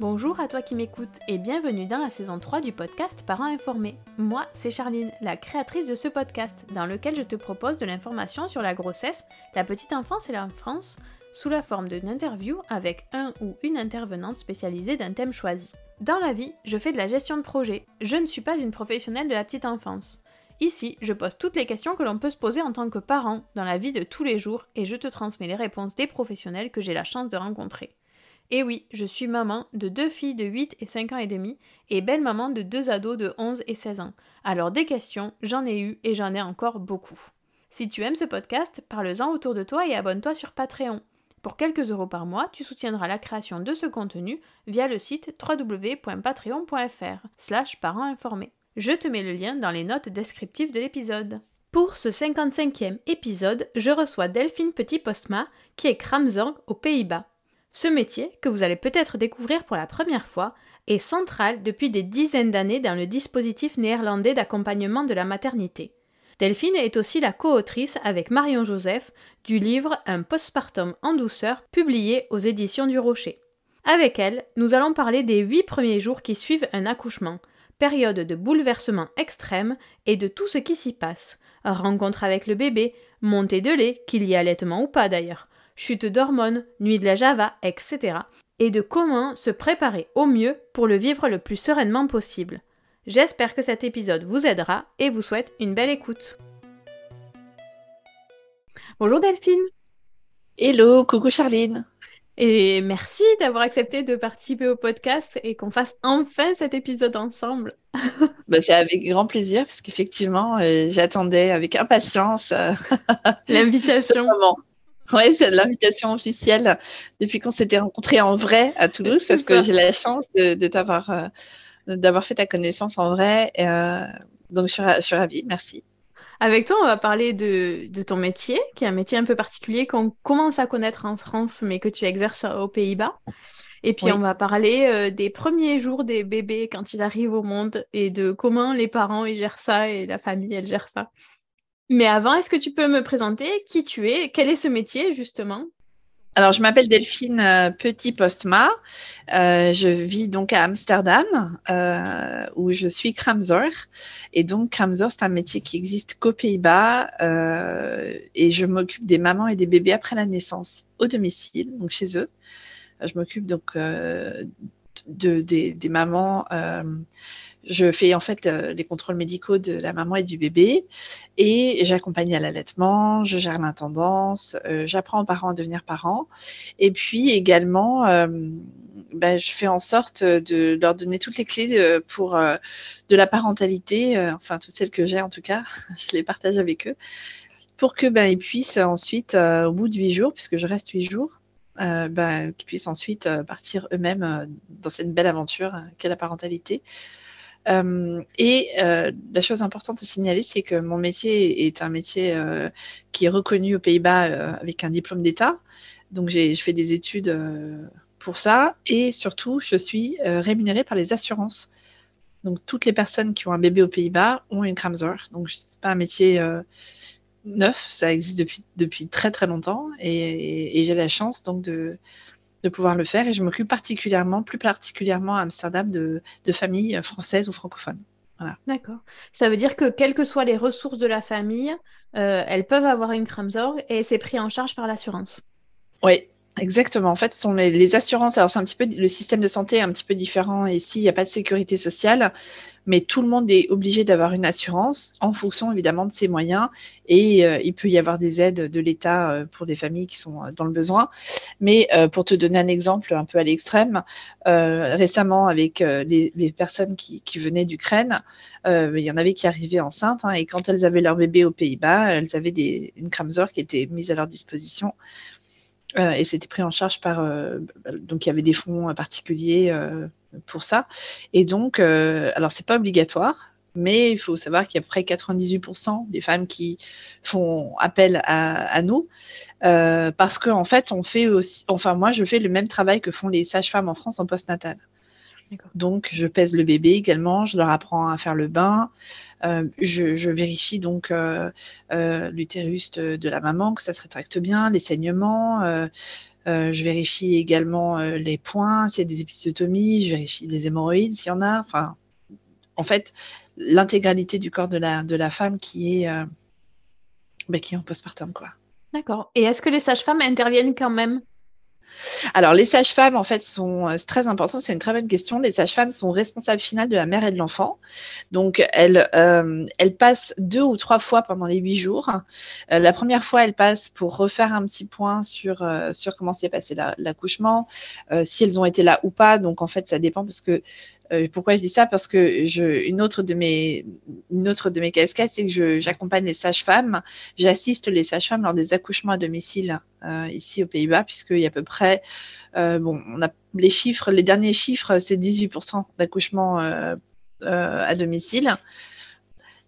Bonjour à toi qui m'écoutes et bienvenue dans la saison 3 du podcast Parents informés. Moi, c'est Charline, la créatrice de ce podcast, dans lequel je te propose de l'information sur la grossesse, la petite enfance et l'enfance, sous la forme d'une interview avec un ou une intervenante spécialisée d'un thème choisi. Dans la vie, je fais de la gestion de projet. Je ne suis pas une professionnelle de la petite enfance. Ici, je pose toutes les questions que l'on peut se poser en tant que parent dans la vie de tous les jours et je te transmets les réponses des professionnels que j'ai la chance de rencontrer. Et oui, je suis maman de deux filles de 8 et 5 ans et demi et belle maman de deux ados de 11 et 16 ans. Alors des questions, j'en ai eu et j'en ai encore beaucoup. Si tu aimes ce podcast, parle-en autour de toi et abonne-toi sur Patreon. Pour quelques euros par mois, tu soutiendras la création de ce contenu via le site www.patreon.fr slash parents. Je te mets le lien dans les notes descriptives de l'épisode. Pour ce 55e épisode, je reçois Delphine Petit-Postma, qui est Kramzorg aux Pays-Bas. Ce métier, que vous allez peut-être découvrir pour la première fois, est central depuis des dizaines d'années dans le dispositif néerlandais d'accompagnement de la maternité. Delphine est aussi la co-autrice avec Marion Joseph du livre Un postpartum en douceur publié aux éditions du Rocher. Avec elle, nous allons parler des huit premiers jours qui suivent un accouchement, période de bouleversement extrême et de tout ce qui s'y passe. Rencontre avec le bébé, montée de lait, qu'il y ait allaitement ou pas d'ailleurs, chute d'hormones, nuit de la Java, etc. et de comment se préparer au mieux pour le vivre le plus sereinement possible. J'espère que cet épisode vous aidera et vous souhaite une belle écoute. Bonjour Delphine. Hello, coucou Charline. Et merci d'avoir accepté de participer au podcast et qu'on fasse enfin cet épisode ensemble. bah, c'est avec grand plaisir parce qu'effectivement, euh, j'attendais avec impatience euh, l'invitation. Oui, c'est l'invitation officielle depuis qu'on s'était rencontrés en vrai à Toulouse, parce que j'ai la chance de, t'avoir, euh, d'avoir fait ta connaissance en vrai. Euh, donc, je suis, ravie. Merci. Avec toi, on va parler de, ton métier, qui est un métier un peu particulier qu'on commence à connaître en France, mais que tu exerces aux Pays-Bas. Et puis, on va parler euh, des premiers jours des bébés quand ils arrivent au monde et de comment les parents ils gèrent ça et la famille elle gère ça. Mais avant, est-ce que tu peux me présenter qui tu es Quel est ce métier, justement? Alors, je m'appelle Delphine euh, Petit-Postma. Euh, je vis donc à Amsterdam, euh, où je suis Kramzor. Et donc, Kramzor, c'est un métier qui existe qu'aux Pays-Bas. et je m'occupe des mamans et des bébés après la naissance au domicile, donc chez eux. Je m'occupe donc de, des, mamans je fais en fait euh, les contrôles médicaux de la maman et du bébé et j'accompagne à l'allaitement, je gère l'intendance, euh, j'apprends aux parents à devenir parents et puis également euh, ben, je fais en sorte de leur donner toutes les clés pour de la parentalité, enfin toutes celles que j'ai en tout cas, je les partage avec eux pour que ben, ils puissent ensuite au bout de huit jours, puisque je reste huit jours, bah, qui puissent ensuite partir eux-mêmes dans cette belle aventure qu'est la parentalité. Et la chose importante à signaler, c'est que mon métier est un métier qui est reconnu aux Pays-Bas avec un diplôme d'État. Donc, j'ai fais des études pour ça. Et surtout, je suis rémunérée par les assurances. Donc, toutes les personnes qui ont un bébé aux Pays-Bas ont une Kramzer. Donc, ce n'est pas un métier neuf, ça existe depuis, depuis très très longtemps. Et, j'ai la chance donc de, de, pouvoir le faire. Et je m'occupe particulièrement, plus particulièrement à Amsterdam, de, de familles françaises ou francophones. Voilà. D'accord. Ça veut dire que quelles que soient les ressources de la famille, euh, elles peuvent avoir une Kramzorg et c'est pris en charge par l'assurance. Oui, Exactement. En fait, ce sont les, assurances. Alors, c'est un petit peu le système de santé est un petit peu différent ici. Il n'y a pas de sécurité sociale, mais tout le monde est obligé d'avoir une assurance en fonction évidemment de ses moyens. Et euh, il peut y avoir des aides de l'État euh, pour des familles qui sont euh, dans le besoin. Mais pour te donner un exemple un peu à l'extrême, récemment avec les, personnes qui, venaient d'Ukraine, il y en avait qui arrivaient enceintes hein, et quand elles avaient leur bébé aux Pays-Bas, elles avaient des, une Kramzor qui était mise à leur disposition euh, et c'était pris en charge par. Euh, donc, il y avait des fonds particuliers euh, pour ça. Et donc, alors, c'est pas obligatoire, mais il faut savoir qu'il y a près 98% des femmes qui font appel à, nous parce qu'en en fait, on fait aussi. Enfin, moi, je fais le même travail que font les sages-femmes en France en postnatal. Donc, je pèse le bébé également, je leur apprends à faire le bain, euh, je, vérifie donc euh, euh, l'utérus de, la maman, que ça se rétracte bien, les saignements. je vérifie également les points, s'il y a des épisiotomies, je vérifie les hémorroïdes s'il y en a. Enfin, en fait, l'intégralité du corps de la, de la femme qui est, bah, qui est en postpartum. quoi. D'accord. Et est-ce que les sages-femmes interviennent quand même? Alors, les sages-femmes, en fait, sont euh, très important. C'est une très bonne question. Les sages-femmes sont responsables finales de la mère et de l'enfant. Donc, elles, euh, passent deux ou trois fois pendant les huit jours. Euh, la première fois, elles passent pour refaire un petit point sur, sur comment s'est passé l'accouchement, si elles ont été là ou pas. Donc, en fait, ça dépend parce que euh, pourquoi je dis ça? Parce que une, autre de mes, casquettes, c'est que j'accompagne les sages-femmes. J'assiste les sages-femmes lors des accouchements à domicile euh, ici aux Pays-Bas, puisqu'il y a à peu près, euh, bon, on a les chiffres, les derniers chiffres, c'est 18% d'accouchements à domicile.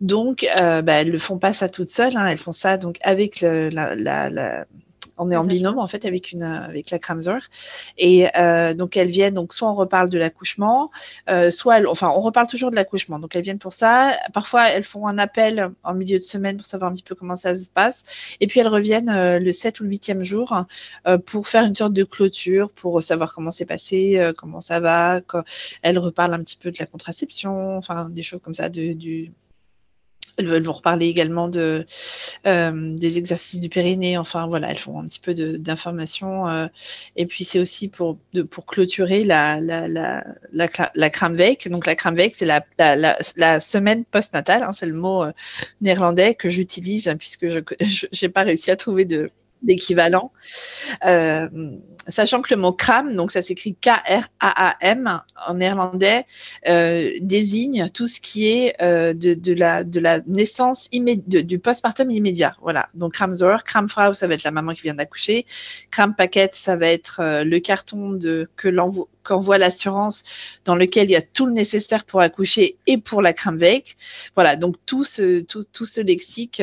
Donc, bah, elles ne font pas ça toutes seules, hein. elles font ça donc avec la on est en binôme en fait avec une avec la Kramzer et euh, donc elles viennent donc soit on reparle de l'accouchement, euh, soit elles, enfin on reparle toujours de l'accouchement donc elles viennent pour ça. Parfois elles font un appel en milieu de semaine pour savoir un petit peu comment ça se passe et puis elles reviennent euh, le 7 ou le 8e jour pour faire une sorte de clôture pour savoir comment c'est passé, comment ça va. elles reparlent un petit peu de la contraception, enfin des choses comme ça de, du elles vont reparler également de, euh, des exercices du périnée. Enfin, voilà, elles font un petit peu d'informations. Euh, et puis, c'est aussi pour, de, pour clôturer la, la, la, la, la Kramweek. Donc, la Kramweek, c'est la, la, la, semaine postnatale. Hein, c'est le mot euh, néerlandais que j'utilise puisque je n'ai pas réussi à trouver de, d'équivalent. Euh, sachant que le mot kram, donc ça s'écrit K-R-A-A-M en néerlandais, euh, désigne tout ce qui est euh, de, de, la, de la naissance du postpartum immédiat. Voilà. Donc kramzor, kramfrau, ça va être la maman qui vient d'accoucher. Krampaket, ça va être le carton de, que qu'envoie l'assurance dans lequel il y a tout le nécessaire pour accoucher et pour la kramweek. Voilà. Donc tout ce, tout, tout ce lexique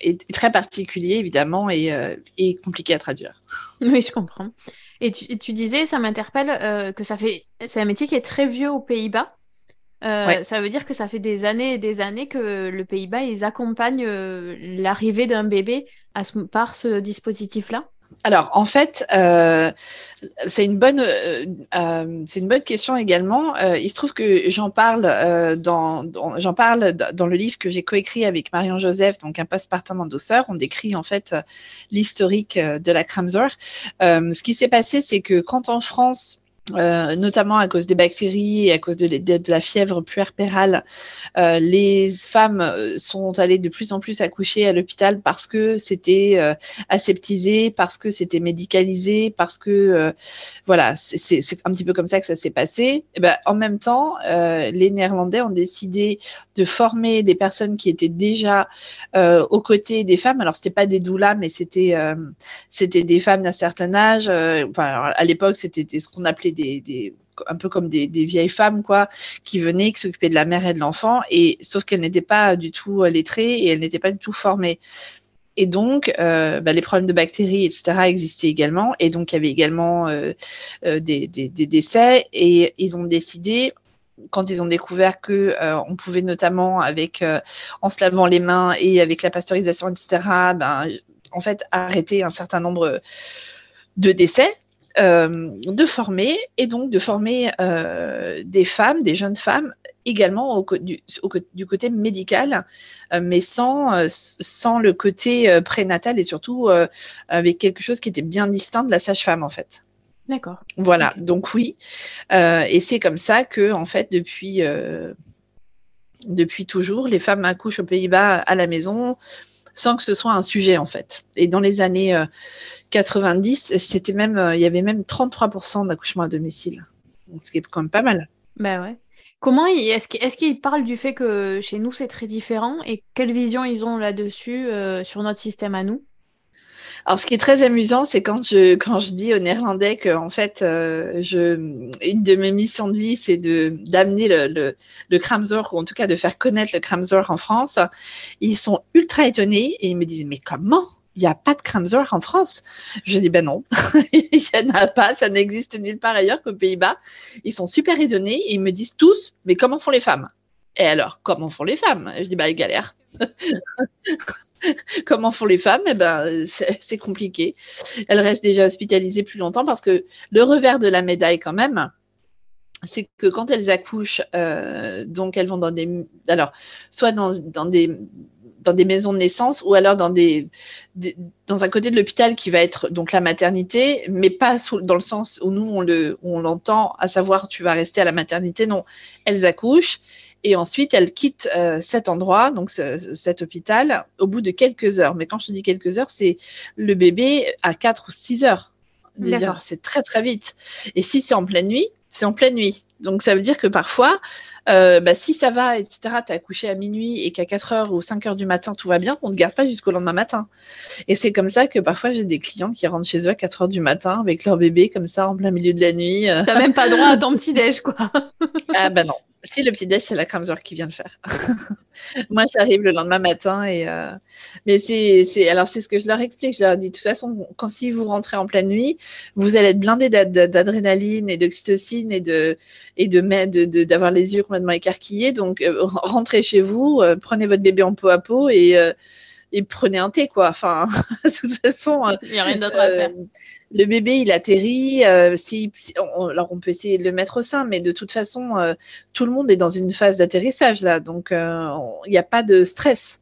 est, très particulier, évidemment, euh, et, compliqué à traduire. Oui, je comprends. Et tu, disais, ça m'interpelle, euh, que ça fait, c'est un métier qui est très vieux aux Pays-Bas. Euh, ça veut dire que ça fait des années et des années que le Pays-Bas, ils accompagnent l'arrivée d'un bébé à par ce dispositif-là alors, en fait, euh, c'est une bonne, euh, euh, une bonne question également. il se trouve que j'en parle dans, parle dans le livre que j'ai coécrit avec Marion Joseph, donc un postpartum en douceur. On décrit en fait l'historique de la Kramzor. ce qui s'est passé, c'est que quand en France euh, notamment à cause des bactéries et à cause de, la fièvre puerpérale, euh, les femmes euh, sont allées de plus en plus accoucher à l'hôpital parce que c'était euh, aseptisé, parce que c'était médicalisé, parce que euh, voilà, c'est un petit peu comme ça que ça s'est passé. Eh ben, en même temps, les Néerlandais ont décidé de former des personnes qui étaient déjà aux côtés des femmes. Alors c'était pas des doulas, mais c'était c'était des femmes d'un certain âge. enfin, à l'époque, c'était ce qu'on appelait des, un peu comme des, vieilles femmes, quoi, qui venaient, qui s'occupaient de la mère et de l'enfant, et sauf qu'elles n'étaient pas du tout euh, lettrées et elles n'étaient pas du tout formées. Et donc, euh, bah, les problèmes de bactéries, etc., existaient également. Et donc, il y avait également euh, des, décès. Et ils ont décidé, quand ils ont découvert que on pouvait notamment, avec en se lavant les mains et avec la pasteurisation, etc., ben, en fait, arrêter un certain nombre de décès euh, de former et donc de former euh, des femmes, des jeunes femmes également du, côté médical, euh, mais sans, sans le côté prénatal et surtout avec quelque chose qui était bien distinct de la sage-femme en fait. D'accord. Voilà, donc oui. et c'est comme ça que, en fait, depuis, depuis toujours, les femmes accouchent aux Pays-Bas à la maison sans que ce soit un sujet en fait. Et dans les années 90, euh, c'était même, euh, il y avait même 33% d'accouchements à domicile, ce qui est quand même pas mal. Ben ouais. Comment est-ce qu'ils parlent du fait que chez nous c'est très différent et quelle vision ils ont là-dessus euh, sur notre système à nous? Alors, ce qui est très amusant, c'est quand je, quand je dis aux Néerlandais que, en fait, euh, je, une de mes missions de vie, c'est de, d'amener le, le, le ou en tout cas de faire connaître le Kramzor en France. Ils sont ultra étonnés et ils me disent, mais comment? Il n'y a pas de Kramzor en France. Je dis, ben non, il n'y en a pas, ça n'existe nulle part ailleurs qu'aux Pays-Bas. Ils sont super étonnés et ils me disent tous, mais comment font les femmes? Et alors, comment font les femmes? Je dis, bah, ils galèrent. Comment font les femmes? Eh ben, c'est compliqué. Elles restent déjà hospitalisées plus longtemps parce que le revers de la médaille, quand même, c'est que quand elles accouchent, euh, donc elles vont dans des, alors soit dans, des dans des maisons de naissance ou alors dans des, dans un côté de l'hôpital qui va être donc la maternité, mais pas dans le sens où nous on le on l'entend, à savoir tu vas rester à la maternité. Non, elles accouchent et ensuite, elle quitte euh, cet endroit, donc cet hôpital, au bout de quelques heures. Mais quand je te dis quelques heures, c'est le bébé à 4 ou 6 heures. C'est très, très vite. Et si c'est en pleine nuit, c'est en pleine nuit. Donc, ça veut dire que parfois, euh, bah, si ça va, etc., tu as accouché à minuit et qu'à 4 heures ou 5 heures du matin, tout va bien, on ne te garde pas jusqu'au lendemain matin. Et c'est comme ça que parfois, j'ai des clients qui rentrent chez eux à 4 heures du matin avec leur bébé, comme ça, en plein milieu de la nuit. Euh. T'as même pas droit à ton petit-déj, quoi. ah, bah non. Si, le petit déj, c'est la Kramzor qui vient le faire. Moi, j'arrive le lendemain matin et. Euh, mais c'est, alors, c'est ce que je leur explique. Je leur dis, de toute façon, quand si vous rentrez en pleine nuit, vous allez être blindé d'adrénaline et d'oxytocine et de et de d'avoir les yeux complètement écarquillés. Donc, euh, rentrez chez vous, euh, prenez votre bébé en peau à peau et et prenez un thé, quoi. Enfin, de toute façon. Il n'y a rien d'autre à faire. Le bébé, il atterrit. Euh, si, alors, on peut essayer de le mettre au sein, mais de toute façon, euh, tout le monde est dans une phase d'atterrissage, là. Donc, euh, il n'y a pas de stress.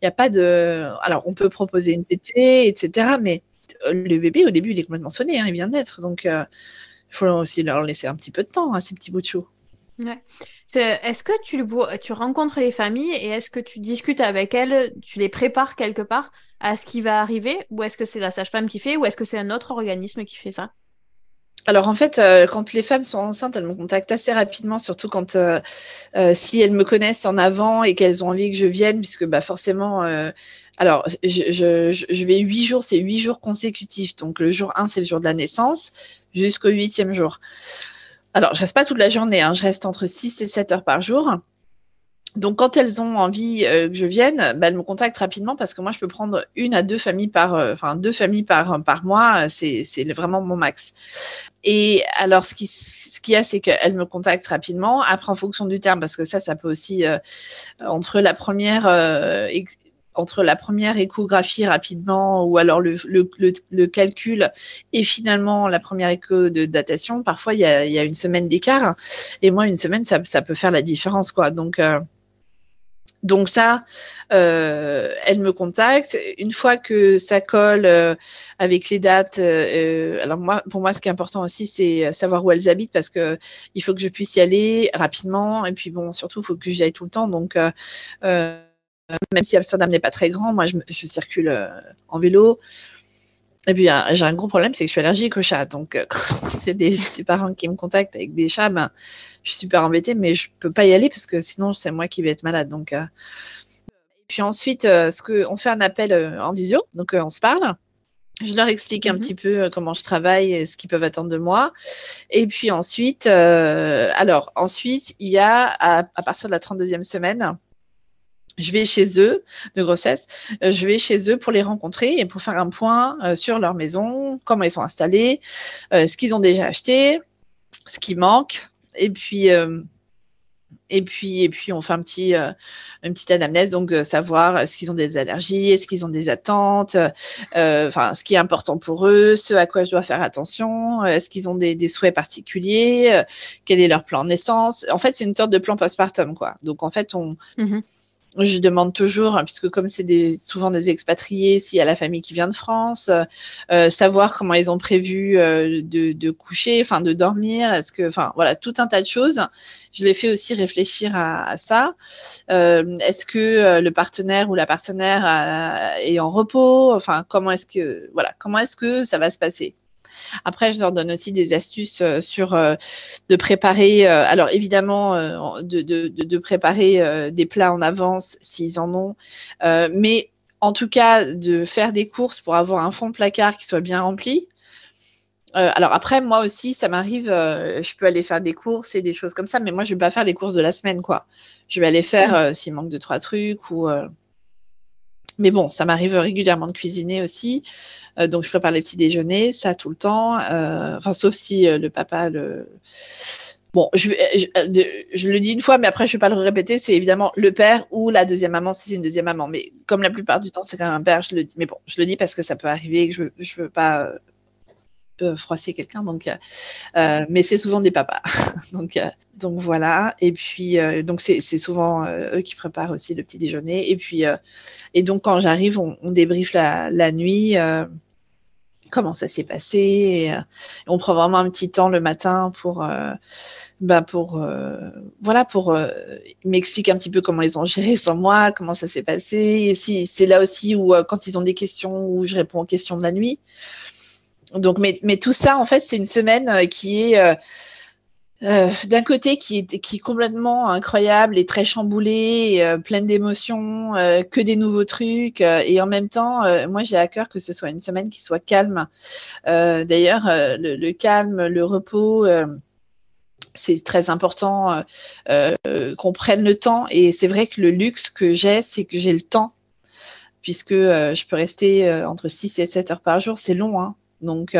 Il n'y a pas de. Alors, on peut proposer une tétée, etc. Mais le bébé, au début, il est complètement sonné. Hein, il vient d'être. Donc, il faut aussi leur laisser un petit peu de temps à ces petits bouts de chou. Ouais. Est-ce que tu, rencontres les familles et est-ce que tu discutes avec elles, tu les prépares quelque part à ce qui va arriver ou est-ce que c'est la sage-femme qui fait ou est-ce que c'est un autre organisme qui fait ça? Alors en fait, euh, quand les femmes sont enceintes, elles me contactent assez rapidement, surtout quand euh, euh, si elles me connaissent en avant et qu'elles ont envie que je vienne, puisque bah, forcément, alors je, je, je, vais huit jours, c'est huit jours consécutifs. Donc le jour 1, c'est le jour de la naissance, jusqu'au huitième jour. Alors, je reste pas toute la journée, hein. je reste entre 6 et 7 heures par jour. Donc, quand elles ont envie euh, que je vienne, bah, elles me contactent rapidement parce que moi, je peux prendre une à deux familles par, euh, enfin, deux familles par, par mois. C'est vraiment mon max. Et alors, ce qu'il ce y a, c'est qu'elles me contactent rapidement. Après, en fonction du terme, parce que ça, ça peut aussi, euh, entre la première entre la première échographie rapidement ou alors le, le, le, calcul et finalement la première écho de datation, parfois il y a, y a, une semaine d'écart. Et moi, une semaine, ça, ça, peut faire la différence. quoi. Donc, euh, Donc ça, euh, elle me contacte. Une fois que ça colle euh, avec les dates, euh, alors moi, pour moi, ce qui est important aussi, c'est savoir où elles habitent parce que il faut que je puisse y aller rapidement. Et puis bon, surtout, il faut que j'y aille tout le temps. Donc même si Amsterdam n'est pas très grand, moi, je, je circule en vélo. Et puis, j'ai un gros problème, c'est que je suis allergique aux chats. Donc, euh, quand c'est des, des, parents qui me contactent avec des chats, ben, je suis super embêtée, mais je peux pas y aller parce que sinon, c'est moi qui vais être malade. Donc, euh... Et puis ensuite, euh, ce que, on fait un appel euh, en visio, donc on se parle. Je leur explique un mm -hmm. petit peu comment je travaille et ce qu'ils peuvent attendre de moi. Et puis ensuite, alors ensuite, il y a à, à partir de la 32e semaine, je vais chez eux de grossesse, euh, je vais chez eux pour les rencontrer et pour faire un point euh, sur leur maison, comment ils sont installés, euh, ce qu'ils ont déjà acheté, ce qui manque, et puis et puis et puis on fait un petit une petite anamnèse donc savoir est-ce qu'ils ont des allergies, est-ce qu'ils ont des attentes, enfin ce qui est important pour eux, ce à quoi je dois faire attention, est-ce qu'ils ont des, souhaits particuliers, quel est leur plan de naissance. En fait c'est une sorte de plan postpartum quoi. Donc en fait on mm -hmm je demande toujours, hein, puisque comme c'est des, souvent des expatriés, s'il y a la famille qui vient de France, euh, savoir comment ils ont prévu euh, de, de, coucher, enfin de dormir, est-ce que, enfin voilà, tout un tas de choses. Je les fais aussi réfléchir à, à ça. Euh, est-ce que euh, le partenaire ou la partenaire a, est en repos? Enfin, comment est-ce que, voilà, comment est-ce que ça va se passer? Après, je leur donne aussi des astuces euh, sur euh, de préparer, euh, alors évidemment, de, de, de, préparer des plats en avance s'ils en ont, mais en tout cas, de faire des courses pour avoir un fond de placard qui soit bien rempli. Euh, alors après, moi aussi, ça m'arrive, euh, je peux aller faire des courses et des choses comme ça, mais moi, je ne vais pas faire les courses de la semaine, quoi. Je vais aller faire euh, s'il manque deux, trois trucs ou. Mais bon, ça m'arrive régulièrement de cuisiner aussi. donc, je prépare les petits déjeuners, ça tout le temps. Enfin, sauf si le papa le. Bon, je, je, je, le dis une fois, mais après, je ne vais pas le répéter. C'est évidemment le père ou la deuxième maman, si c'est une deuxième maman. Mais comme la plupart du temps, c'est quand même un père, je le dis. Mais bon, je le dis parce que ça peut arriver que je ne veux pas euh, froisser quelqu'un. Donc, euh, mais c'est souvent des papas. donc, euh, donc voilà. Et puis, donc c'est souvent eux qui préparent aussi le petit déjeuner. Et puis, et donc quand j'arrive, on, on, débriefe la, nuit comment ça s'est passé. Euh, on prend vraiment un petit temps le matin pour, euh, bah pour euh, voilà, pour m'expliquer un petit peu comment ils ont géré sans moi, comment ça s'est passé. C'est là aussi où quand ils ont des questions, où je réponds aux questions de la nuit. Donc, mais, tout ça, en fait, c'est une semaine qui est euh, d'un côté qui est, complètement incroyable et très chamboulé, euh, pleine d'émotions, euh, que des nouveaux trucs. Euh, et en même temps, euh, moi, j'ai à cœur que ce soit une semaine qui soit calme. D'ailleurs, le, le, calme, le repos, c'est très important qu'on prenne le temps. Et c'est vrai que le luxe que j'ai, c'est que j'ai le temps, puisque je peux rester entre 6 et 7 heures par jour. C'est long, hein. Donc,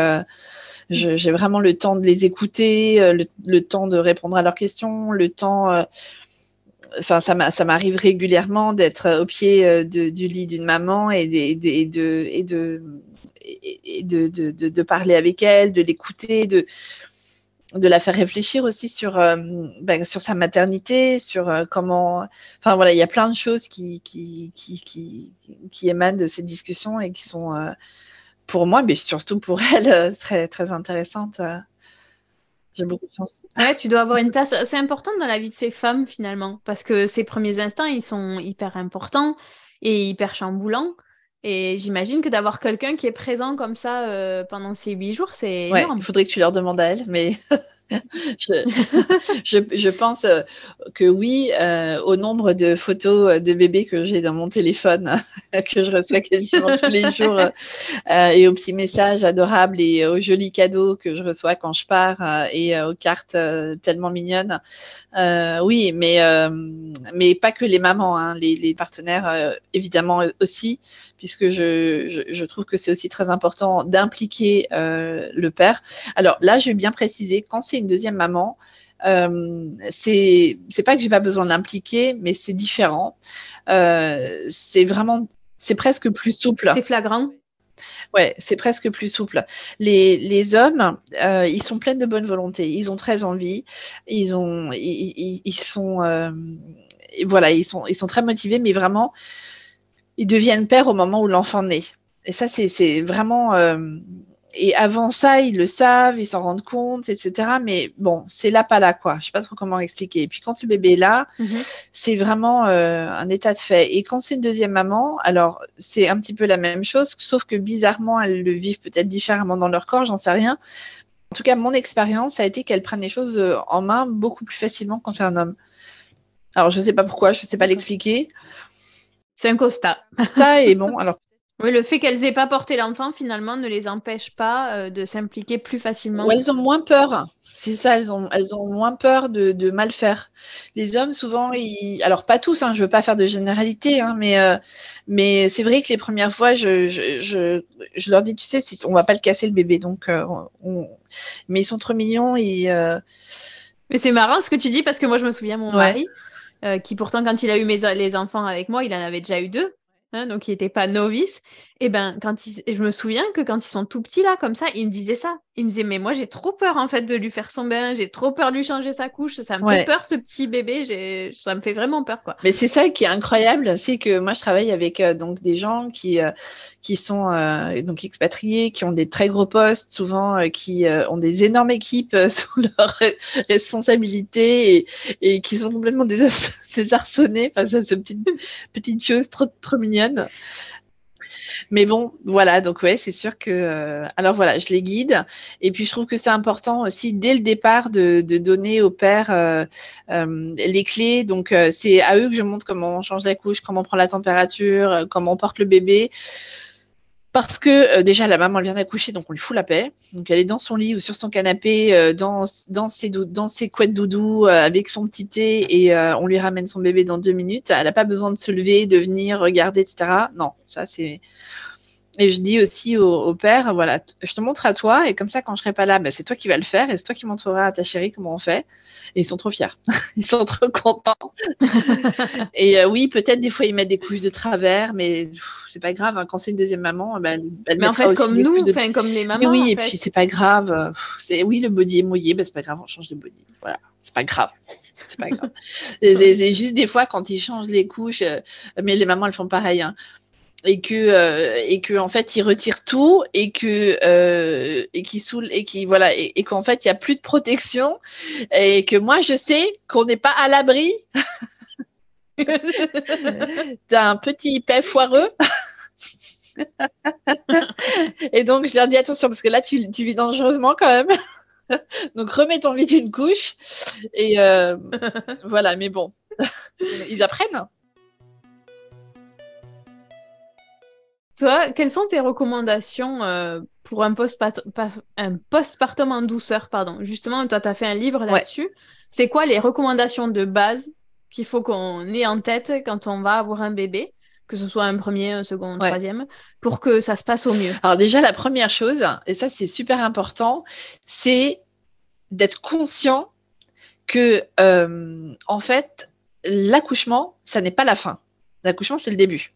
j'ai vraiment le temps de les écouter, euh, le, le, temps de répondre à leurs questions, le temps. Euh, enfin, ça m'arrive régulièrement d'être au pied euh, de, du lit d'une maman et, de, et, de, et, de, et de, de, de, parler avec elle, de l'écouter, de, de la faire réfléchir aussi sur, euh, ben, sur sa maternité, sur euh, comment. Enfin voilà, il y a plein de choses qui, qui, qui, qui, qui émanent de ces discussions et qui sont euh, pour moi, mais surtout pour elle, euh, très, très intéressante. Euh. J'ai beaucoup de chance. Ouais, tu dois avoir une place. C'est important dans la vie de ces femmes, finalement, parce que ces premiers instants, ils sont hyper importants et hyper chamboulants. Et j'imagine que d'avoir quelqu'un qui est présent comme ça euh, pendant ces huit jours, c'est ouais, Il faudrait que tu leur demandes à elle, mais je, je, je, pense euh, que oui, euh, au nombre de photos de bébés que j'ai dans mon téléphone, que je reçois quasiment tous les jours, euh, et aux petits messages adorables et aux jolis cadeaux que je reçois quand je pars euh, et euh, aux cartes tellement mignonnes. oui, mais, mais pas que les mamans, hein, les, les, partenaires évidemment aussi, puisque je, je, je trouve que c'est aussi très important d'impliquer le père. Alors là, je vais bien préciser, quand c'est une deuxième maman, euh, c'est pas que j'ai pas besoin d'impliquer, mais c'est différent. Euh, c'est vraiment, c'est presque plus souple. C'est flagrant. Ouais, c'est presque plus souple. Les, les hommes, euh, ils sont pleins de bonne volonté. Ils ont très envie. Ils ont, ils, ils, ils sont, euh, voilà, ils sont, ils sont très motivés, mais vraiment, ils deviennent pères au moment où l'enfant naît. Et ça, c'est vraiment. Euh, et avant ça, ils le savent, ils s'en rendent compte, etc. Mais bon, c'est là, pas là, quoi. Je sais pas trop comment expliquer. Et puis quand le bébé est là, mhm. c'est vraiment euh, un état de fait. Et quand c'est une deuxième maman, alors c'est un petit peu la même chose, sauf que bizarrement, elles le vivent peut-être différemment dans leur corps, j'en sais rien. En tout cas, mon expérience a été qu'elles prennent les choses euh, en main beaucoup plus facilement quand c'est un homme. Alors, je ne sais pas pourquoi, je ne sais pas l'expliquer. C'est un constat. Ça est bon. Alors, oui, le fait qu'elles aient pas porté l'enfant, finalement, ne les empêche pas euh, de s'impliquer plus facilement. Elles ont moins peur. C'est ça, elles ont, elles ont moins peur de, mal faire. Les hommes, souvent, ils... alors pas tous, hein, je veux pas faire de généralité, hein, mais, euh, mais c'est vrai que les premières fois, je, je, je, leur dis, tu sais, on va pas le casser le bébé, donc, euh, mais ils sont trop mignons. Et, Mais c'est marrant ce que tu dis, parce que moi, je me souviens, mon mari, qui pourtant, quand il a eu mes, les enfants avec moi, il en avait déjà eu deux. Hein, donc il n'était pas novice, et ben quand je me souviens que quand ils sont tout petits là, comme ça, il me disait ça. Il me disait mais moi j'ai trop peur en fait de lui faire son bain, j'ai trop peur de lui changer sa couche, ça me fait peur ce petit bébé, ça me fait vraiment peur quoi. Mais c'est ça qui est incroyable, c'est que moi je travaille avec euh, donc des gens qui euh, qui sont euh, donc expatriés, qui ont des très gros postes, souvent qui ont des énormes équipes sous leur responsabilité et, et, qui sont complètement désarçonnés face à cette petite petite chose trop trop mignonne. Mais bon, voilà, donc ouais, c'est sûr que. Euh, alors voilà, je les guide. Et puis je trouve que c'est important aussi dès le départ de, donner au père euh, euh, les clés. Donc c'est à eux que je montre comment on change la couche, comment on prend la température, comment on porte le bébé parce que euh, déjà la maman elle vient d'accoucher, donc on lui fout la paix. Donc elle est dans son lit ou sur son canapé, euh, dans, dans, ses dans ses couettes doudou, euh, avec son petit thé, et on lui ramène son bébé dans deux minutes. Elle n'a pas besoin de se lever, de venir regarder, etc. Non, ça c'est et je dis aussi au, père, voilà, je te montre à toi, et comme ça, quand je serai pas là, ben, c'est toi qui vas le faire, et c'est toi qui montreras à ta chérie comment on fait. Et ils sont trop fiers. ils sont trop contents. et euh, oui, peut-être des fois, ils mettent des couches de travers, mais c'est pas grave. Hein. quand c'est une deuxième maman, ben, elle mais en fait, comme nous, de... comme les mamans. oui, et puis c'est pas grave. C'est oui, le body est mouillé, ben, c'est pas grave, on change de body. Voilà, c'est pas grave c'est pas grave. c'est juste des fois quand ils changent les couches, euh, mais les mamans elles font pareil. Hein et que euh, et que en fait il retire tout et que euh, et qui saoule et qui voilà et, qu'en fait il y a plus de protection et que moi je sais qu'on n'est pas à l'abri d'un petit paix foireux. Et donc je leur dis attention parce que là tu, tu vis dangereusement quand même. Donc remets ton vite une couche et euh, voilà mais bon ils apprennent Toi, quelles sont tes recommandations euh, pour un postpartum en douceur pardon? Justement, toi, tu as fait un livre là-dessus. C'est quoi les recommandations de base qu'il faut qu'on ait en tête quand on va avoir un bébé que ce soit un premier, un second, un troisième, pour que ça se passe au mieux? Alors déjà, la première chose, et ça c'est super important, c'est d'être conscient que, euh, en fait, l'accouchement, ça n'est pas la fin. L'accouchement, c'est le début.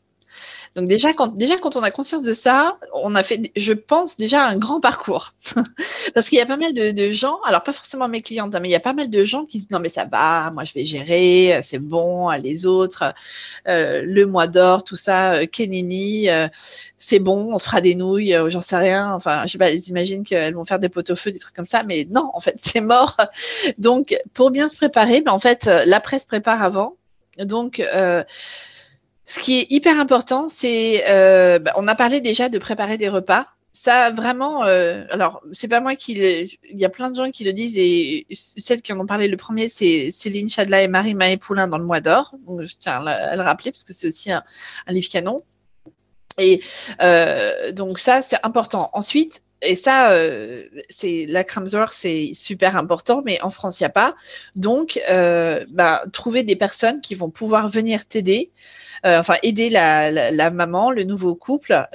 Donc déjà quand, on a conscience de ça, on a fait, je pense, déjà un grand parcours. Parce qu'il y a pas mal de, gens, alors pas forcément mes clientes, hein, mais il y a pas mal de gens qui disent non mais ça va, moi je vais gérer, c'est bon, les autres, euh, le mois d'or, tout ça, euh, Kenini, euh, c'est bon, on se fera des nouilles, j'en sais rien. Enfin, je sais pas, elles imaginent qu'elles vont faire des pot au feu, des trucs comme ça, mais non, en fait, c'est mort. Donc, pour bien se préparer, mais en fait, la presse prépare avant. Donc, ce qui est hyper important, c'est, euh, bah, on a parlé déjà de préparer des repas. Ça, vraiment, euh, alors, c'est pas moi qui Il y a plein de gens qui le disent et celles qui en ont parlé le premier, c'est Céline Chadla et Marie Maé Poulain dans Le Mois d'Or. Je tiens à le rappeler parce que c'est aussi un, livre canon. Et euh, donc, ça, c'est important. Ensuite, et ça, euh, c'est la Kramzor, c'est super important, mais en France, il n'y a pas. Donc, euh, bah, trouver des personnes qui vont pouvoir venir t'aider, euh, enfin aider la, maman, le nouveau couple,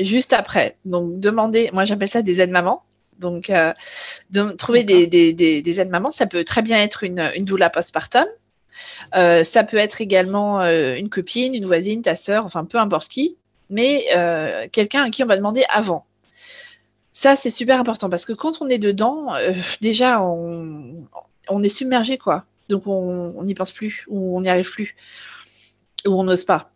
juste après. Donc, demander, moi j'appelle ça des aides-mamans. Donc, de, trouver des, des, aides-mamans, ça peut très bien être une, une doula postpartum. ça peut être également une copine, une voisine, ta sœur, enfin peu importe qui, mais quelqu'un à qui on va demander avant. Ça, c'est super important parce que quand on est dedans, euh, déjà, on, est submergé, quoi. Donc on n'y pense plus, ou on n'y arrive plus, ou on n'ose pas.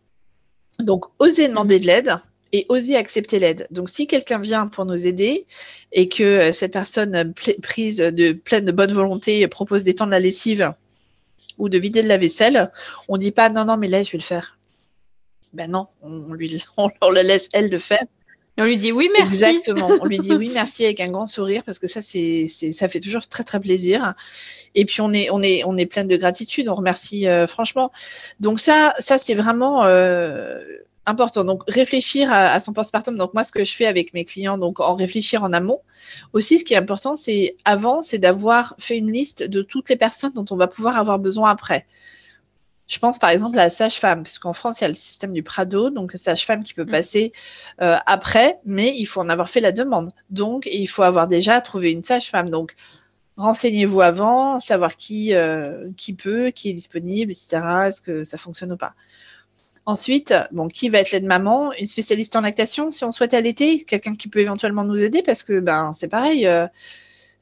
Donc oser demander de l'aide et oser accepter l'aide. Donc si quelqu'un vient pour nous aider et que euh, cette personne prise de pleine bonne volonté propose d'étendre la lessive ou de vider de la vaisselle, on ne dit pas non, non, mais là, je vais le faire. Ben non, on, lui, on, la laisse elle le faire. Et on lui dit oui, merci. Exactement. On lui dit oui, merci avec un grand sourire parce que ça, c'est, ça fait toujours très, très plaisir. Et puis, on est, on est, on est plein de gratitude. On remercie euh, franchement. Donc, ça, ça c'est vraiment euh, important. Donc, réfléchir à, son postpartum. Donc, moi, ce que je fais avec mes clients, donc en réfléchir en amont. Aussi, ce qui est important, c'est avant, c'est d'avoir fait une liste de toutes les personnes dont on va pouvoir avoir besoin après. Je pense par exemple à la sage-femme, parce qu'en France, il y a le système du Prado, donc la sage-femme qui peut mm. passer euh, après, mais il faut en avoir fait la demande. Donc, il faut avoir déjà trouvé une sage-femme. Donc, renseignez-vous avant, savoir qui, euh, qui peut, qui est disponible, etc. Est-ce que ça fonctionne ou pas. Ensuite, bon, qui va être l'aide-maman Une spécialiste en lactation si on souhaite allaiter, quelqu'un qui peut éventuellement nous aider parce que ben, c'est pareil. Euh,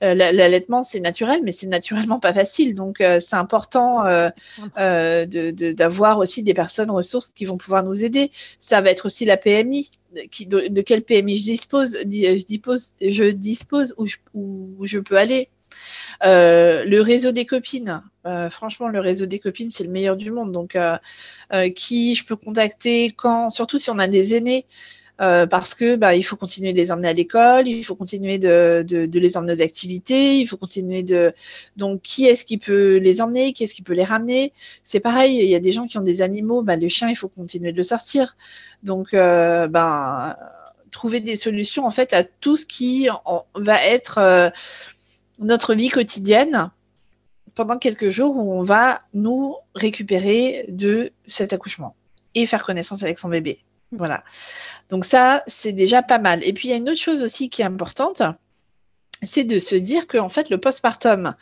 l'allaitement, c'est naturel, mais c'est naturellement pas facile. Donc, euh, c'est important euh, d'avoir aussi des personnes ressources qui vont pouvoir nous aider. Ça va être aussi la PMI. Qui, de, quelle PMI je dispose, je dispose, je dispose où, je, où je peux aller. le réseau des copines, franchement, le réseau des copines, c'est le meilleur du monde. Donc, qui je peux contacter quand, surtout si on a des aînés, euh, parce que bah, il faut continuer de les emmener à l'école, il faut continuer de, de, les emmener aux activités, il faut continuer de donc qui est-ce qui peut les emmener, qui est-ce qui peut les ramener? C'est pareil, il y a des gens qui ont des animaux, bah, le chien il faut continuer de le sortir. Donc euh, ben trouver des solutions en fait à tout ce qui va être euh, notre vie quotidienne pendant quelques jours où on va nous récupérer de cet accouchement et faire connaissance avec son bébé. Voilà. Donc ça, c'est déjà pas mal. Et puis, il y a une autre chose aussi qui est importante, c'est de se dire que en fait, le postpartum,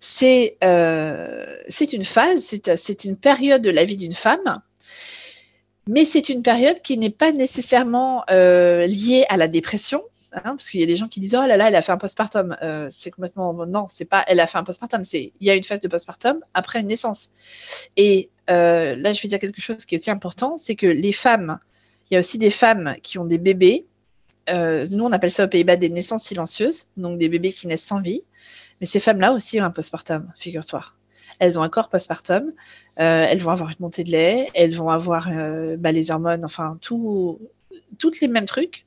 c'est euh, une phase, c'est une période de la vie d'une femme, mais c'est une période qui n'est pas nécessairement euh, liée à la dépression. Hein, parce qu'il y a des gens qui disent oh là là elle a fait un postpartum euh, c'est complètement non c'est pas elle a fait un postpartum c'est il y a une phase de postpartum après une naissance et euh, là je vais dire quelque chose qui est aussi important c'est que les femmes il y a aussi des femmes qui ont des bébés. Euh, nous, on appelle ça aux Pays-Bas des naissances silencieuses, donc des bébés qui naissent sans vie. Mais ces femmes-là aussi ont un postpartum, figure-toi. Elles ont un corps postpartum, euh, elles vont avoir une montée de lait, elles vont avoir euh, bah, les hormones, enfin, tout, toutes les mêmes trucs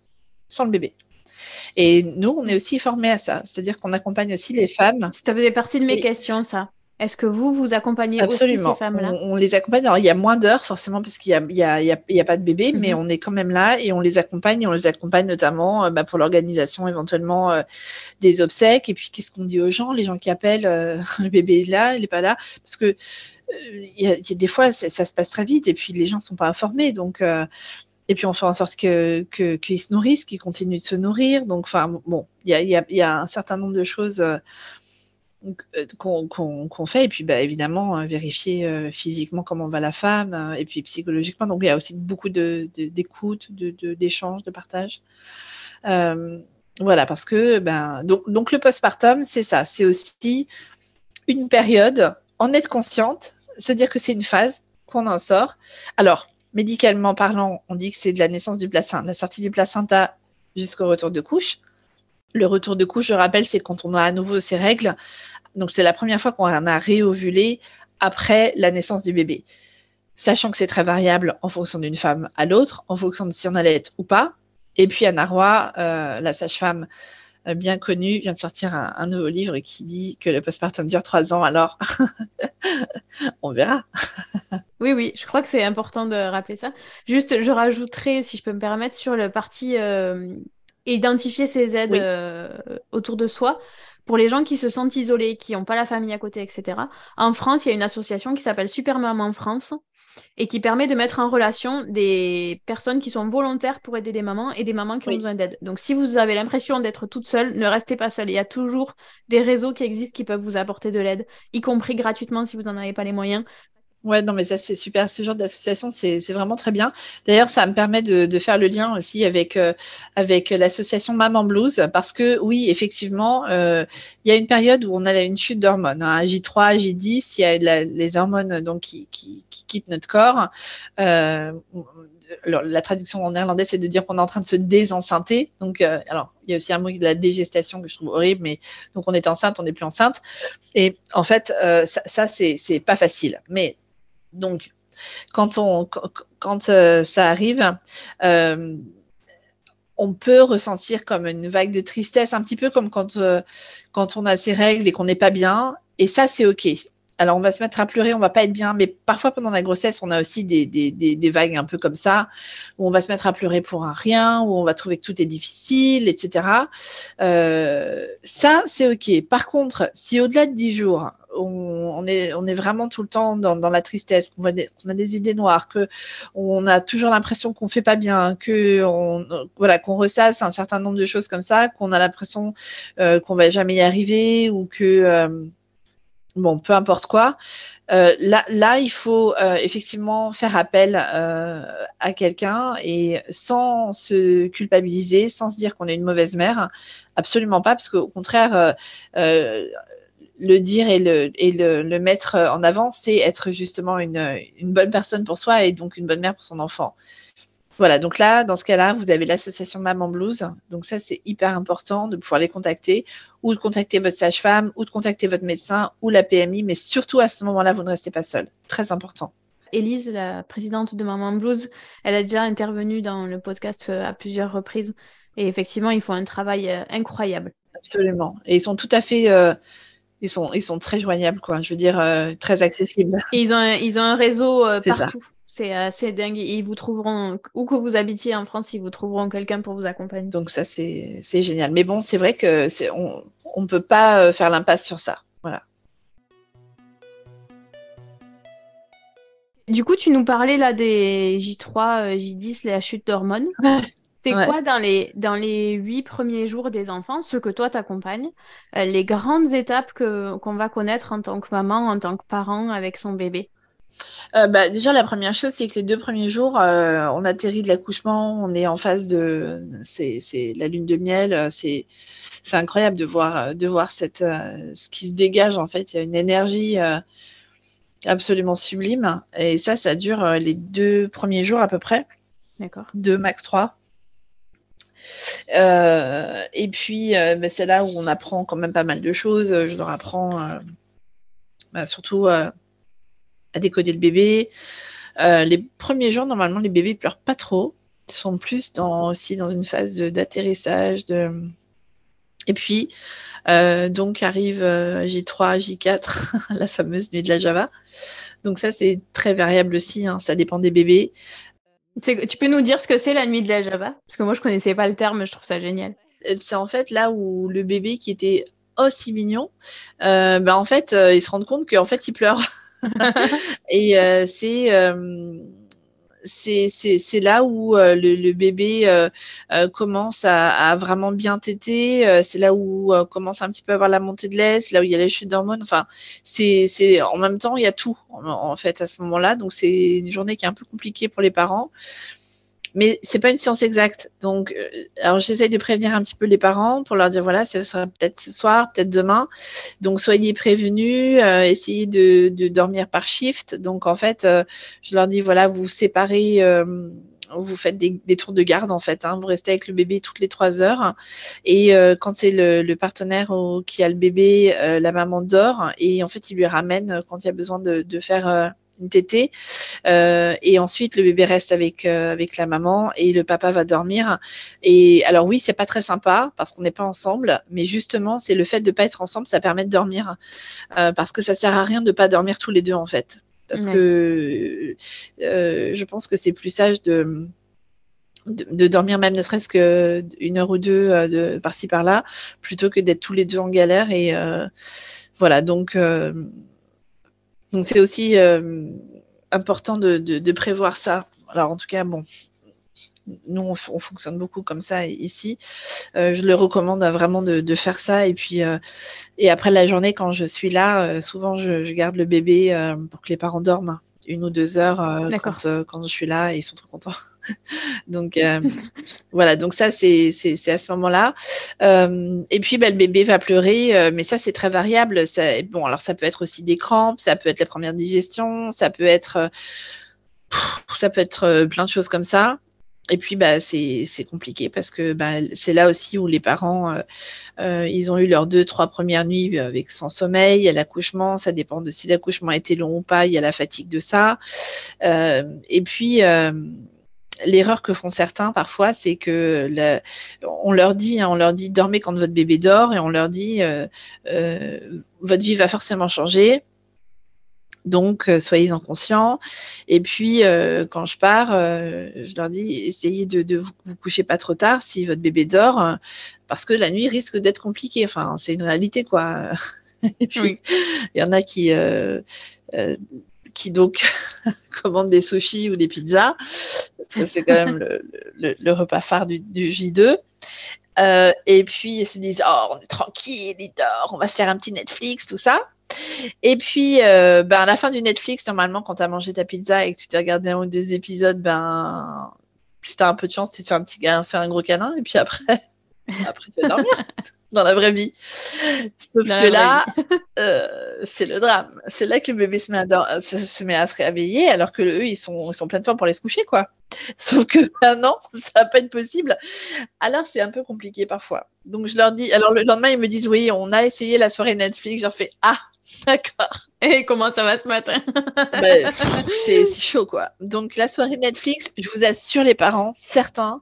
sans le bébé. Et nous, on est aussi formés à ça, c'est-à-dire qu'on accompagne aussi les femmes. Ça faisait partie de mes questions, ça. Est-ce que vous, vous accompagnez aussi ces femmes-là on, les accompagne. Alors, il y a moins d'heures, forcément, parce qu'il n'y a, pas de bébé, mais mhm. on est quand même là et on les accompagne. on les accompagne notamment euh, bah, pour l'organisation éventuellement euh, des obsèques. Et puis, qu'est-ce qu'on dit aux gens Les gens qui appellent, euh, le bébé est là, il n'est pas là? Parce que y, des fois, ça, se passe très vite et puis les gens ne sont pas informés. Donc, et puis, on fait en sorte qu'ils que, se nourrissent, qu'ils continuent de se nourrir. Donc, enfin, bon, il y a, un certain nombre de choses euh, qu'on fait. Et puis bah, évidemment euh, vérifier euh, physiquement comment va la femme et puis psychologiquement. Donc il y a aussi beaucoup d'écoute d'échange de, de, partage. Voilà parce que ben donc, donc le postpartum c'est ça. C'est aussi une période en être consciente se dire que c'est une phase qu'on en sort. Alors médicalement parlant on dit que c'est de la naissance du placenta la sortie du placenta jusqu'au retour de couche le retour de couche, je rappelle, c'est quand on a à nouveau ses règles. Donc, c'est la première fois qu'on a réovulé après la naissance du bébé. Sachant que c'est très variable en fonction d'une femme à l'autre, en fonction de si on allait être ou pas. Et puis, Anna Roy, euh, la sage-femme euh, bien connue, vient de sortir un, nouveau livre qui dit que le postpartum dure trois ans. Alors, on verra. oui, oui, je crois que c'est important de rappeler ça. Juste, je rajouterai, si je peux me permettre, sur le parti euh, identifier ses aides euh, autour de soi. Pour les gens qui se sentent isolés, qui n'ont pas la famille à côté, etc. En France, il y a une association qui s'appelle Super Maman France et qui permet de mettre en relation des personnes qui sont volontaires pour aider des mamans et des mamans qui ont besoin d'aide. Donc si vous avez l'impression d'être toute seule, ne restez pas seule. Il y a toujours des réseaux qui existent qui peuvent vous apporter de l'aide, y compris gratuitement si vous n'en avez pas les moyens. Ouais, non, mais ça, c'est super. Ce genre d'association, c'est vraiment très bien. D'ailleurs, ça me permet de, faire le lien aussi avec, euh, avec l'association Maman Blues, parce que oui, effectivement, euh, il y a une période où on a une chute d'hormones. Hein, J3, J10, il y a les hormones donc, qui, qui, quittent notre corps. Euh, la traduction en néerlandais, c'est de dire qu'on est en train de se désenceinte. Donc, alors, il y a aussi un mot de la dégestation que je trouve horrible, mais donc on est enceinte, on n'est plus enceinte. Et en fait, ça, ça c'est pas facile. Mais donc, quand, euh, ça arrive, euh, on peut ressentir comme une vague de tristesse, un petit peu comme quand, euh, quand on a ses règles et qu'on n'est pas bien. Et ça, c'est OK. Alors, on va se mettre à pleurer, on va pas être bien, mais parfois pendant la grossesse, on a aussi des, des, des, vagues un peu comme ça, où on va se mettre à pleurer pour un rien, où on va trouver que tout est difficile, etc. ça, c'est OK. Par contre, si au-delà de 10 jours, on, est, on est vraiment tout le temps dans, la tristesse, qu'on a des idées noires, que on a toujours l'impression qu'on fait pas bien, que on, voilà, qu'on ressasse un certain nombre de choses comme ça, qu'on a l'impression euh, qu'on va jamais y arriver ou que euh, bon, peu importe quoi. Euh, là, là, il faut effectivement faire appel à quelqu'un et sans se culpabiliser, sans se dire qu'on est une mauvaise mère, absolument pas, parce qu'au contraire, le dire et le, et le, mettre en avant, c'est être justement une, bonne personne pour soi et donc une bonne mère pour son enfant. Voilà, donc là, dans ce cas-là, vous avez l'association Maman Blues. Donc ça, c'est hyper important de pouvoir les contacter ou de contacter votre sage-femme ou de contacter votre médecin ou la PMI, mais surtout à ce moment-là, vous ne restez pas seul. Très important. Élise, la présidente de Maman Blues, elle a déjà intervenu dans le podcast euh, à plusieurs reprises. Et effectivement, ils font un travail euh, incroyable. Absolument. Et ils sont tout à fait... Euh, ils sont, ils sont très joignables, quoi. Je veux dire, euh, très accessibles. Et ils ont un, ils ont un réseau euh, partout. C'est assez dingue. Ils vous trouveront, où que vous habitiez en France, ils vous trouveront quelqu'un pour vous accompagner. Donc ça, c'est génial. Mais bon, c'est vrai que on ne peut pas euh, faire l'impasse sur ça. Voilà. Du coup, tu nous parlais là des J3, J10, la chute d'hormones. C'est quoi dans les, dans les huit premiers jours des enfants, ce que toi t'accompagnes, euh, les grandes étapes que, qu'on va connaître en tant que maman, en tant que parent avec son bébé? Euh, bah, déjà, la première chose, c'est que les deux premiers jours, euh, on atterrit de l'accouchement, on est en phase de. C'est, la lune de miel. C'est, c'est incroyable de voir, de voir cette, ce qui se dégage. En fait, il y a une énergie absolument sublime. Et ça, ça dure les deux premiers jours à peu près. D'accord. Deux, max trois. Euh, et puis, euh, bah, c'est là où on apprend quand même pas mal de choses. Je leur apprends euh, bah, surtout à décoder le bébé. les premiers jours, normalement, les bébés pleurent pas trop. Ils sont plus dans, aussi dans une phase d'atterrissage. Et puis, donc arrive J3, J4, la fameuse nuit de la Java. Donc ça, c'est très variable aussi, hein. ça dépend des bébés. Tu peux nous dire ce que c'est la nuit de la Java? Parce que moi, je connaissais pas le terme, je trouve ça génial. Euh, c'est en fait là où le bébé qui était aussi mignon, euh, bah, en fait, euh, il se rend compte qu'en fait, il pleure. et c'est c'est là où euh, le, bébé euh, euh, commence à, vraiment bien téter. c'est là où commence un petit peu à avoir la montée de lait, là où il y a les chutes d'hormones. Enfin, c'est en même temps, il y a tout en fait à ce moment-là. Donc, c'est une journée qui est un peu compliquée pour les parents mais c'est pas une science exacte. Donc, euh, alors j'essaye de prévenir un petit peu les parents pour leur dire voilà, ce sera peut-être ce soir, peut-être demain. Donc, soyez prévenus, euh, essayez de, dormir par shift. Donc, en fait, euh, je leur dis voilà, vous séparez. vous faites des, tours de garde en fait. Hein. Vous restez avec le bébé toutes les trois heures. Et quand c'est le, partenaire qui a le bébé, la maman dort et en fait il lui ramène quand il y a besoin de faire une tétée. Euh, et ensuite, le bébé reste avec, euh, avec la maman et le papa va dormir. Et alors oui, c'est pas très sympa parce qu'on n'est pas ensemble, mais justement, c'est le fait de pas être ensemble, ça permet de dormir. Euh, parce que ça sert à rien de pas dormir tous les deux en fait. Parce que je pense que c'est plus sage de, de, dormir même ne serait-ce qu'une heure ou deux de par-ci par-là, plutôt que d'être tous les deux en galère. Et voilà, donc donc c'est aussi euh, important de, prévoir ça. Alors en tout cas, bon, nous on, fonctionne beaucoup comme ça ici. Euh, je le recommande vraiment de, faire ça. Et puis euh, et après la journée, quand je suis là, souvent je, garde le bébé pour que les parents dorment. une ou deux heures quand, quand, je suis là et ils sont trop contents. donc voilà, donc ça c'est à ce moment-là. et puis bah, le bébé va pleurer, mais ça c'est très variable. Ça, bon, alors ça peut être aussi des crampes, ça peut être la première digestion, ça peut être ça peut être plein de choses comme ça. Et puis, bah, c'est compliqué parce que bah, c'est là aussi où les parents, euh, euh, ils ont eu leurs deux, trois premières nuits avec sans sommeil. Il y a l'accouchement, ça dépend de si l'accouchement a été long ou pas. Il y a la fatigue de ça. Euh, et puis, l'erreur que font certains parfois, c'est que on leur dit, hein, on leur dit dormez quand votre bébé dort et on leur dit votre vie va forcément changer donc, euh, soyez-en conscients. Et puis, euh, quand je pars, euh, je leur dis, essayez de, vous, vous, coucher pas trop tard si votre bébé dort, parce que la nuit risque d'être compliquée. Enfin, c'est une réalité, quoi. Et puis, il y en a qui, qui donc commandent des sushis ou des pizzas, parce que c'est quand même le, repas phare du, du J2. et puis, ils se disent, oh, on est tranquille, il dort, on va se faire un petit Netflix, tout ça. Et puis, euh, ben, à la fin du Netflix, normalement, quand tu as mangé ta pizza et que tu t'es regardé un ou deux épisodes, ben, si tu as un peu de chance, tu te fais un petit fais un gros câlin. Et puis après, après tu vas dormir dans la vraie vie. Sauf que là, euh, c'est le drame. C'est là que le bébé se met, à, se, met à se réveiller, alors que eux, ils sont, ils sont plein de forme pour aller se coucher, quoi. Sauf que maintenant, ça va pas être possible. Alors, c'est un peu compliqué parfois. Donc, je leur dis, alors le lendemain, ils me disent, oui, on a essayé la soirée Netflix. Je leur fais, ah, D'accord. Et comment ça va ce matin? Ben, C'est chaud, quoi. Donc, la soirée Netflix, je vous assure, les parents, certains,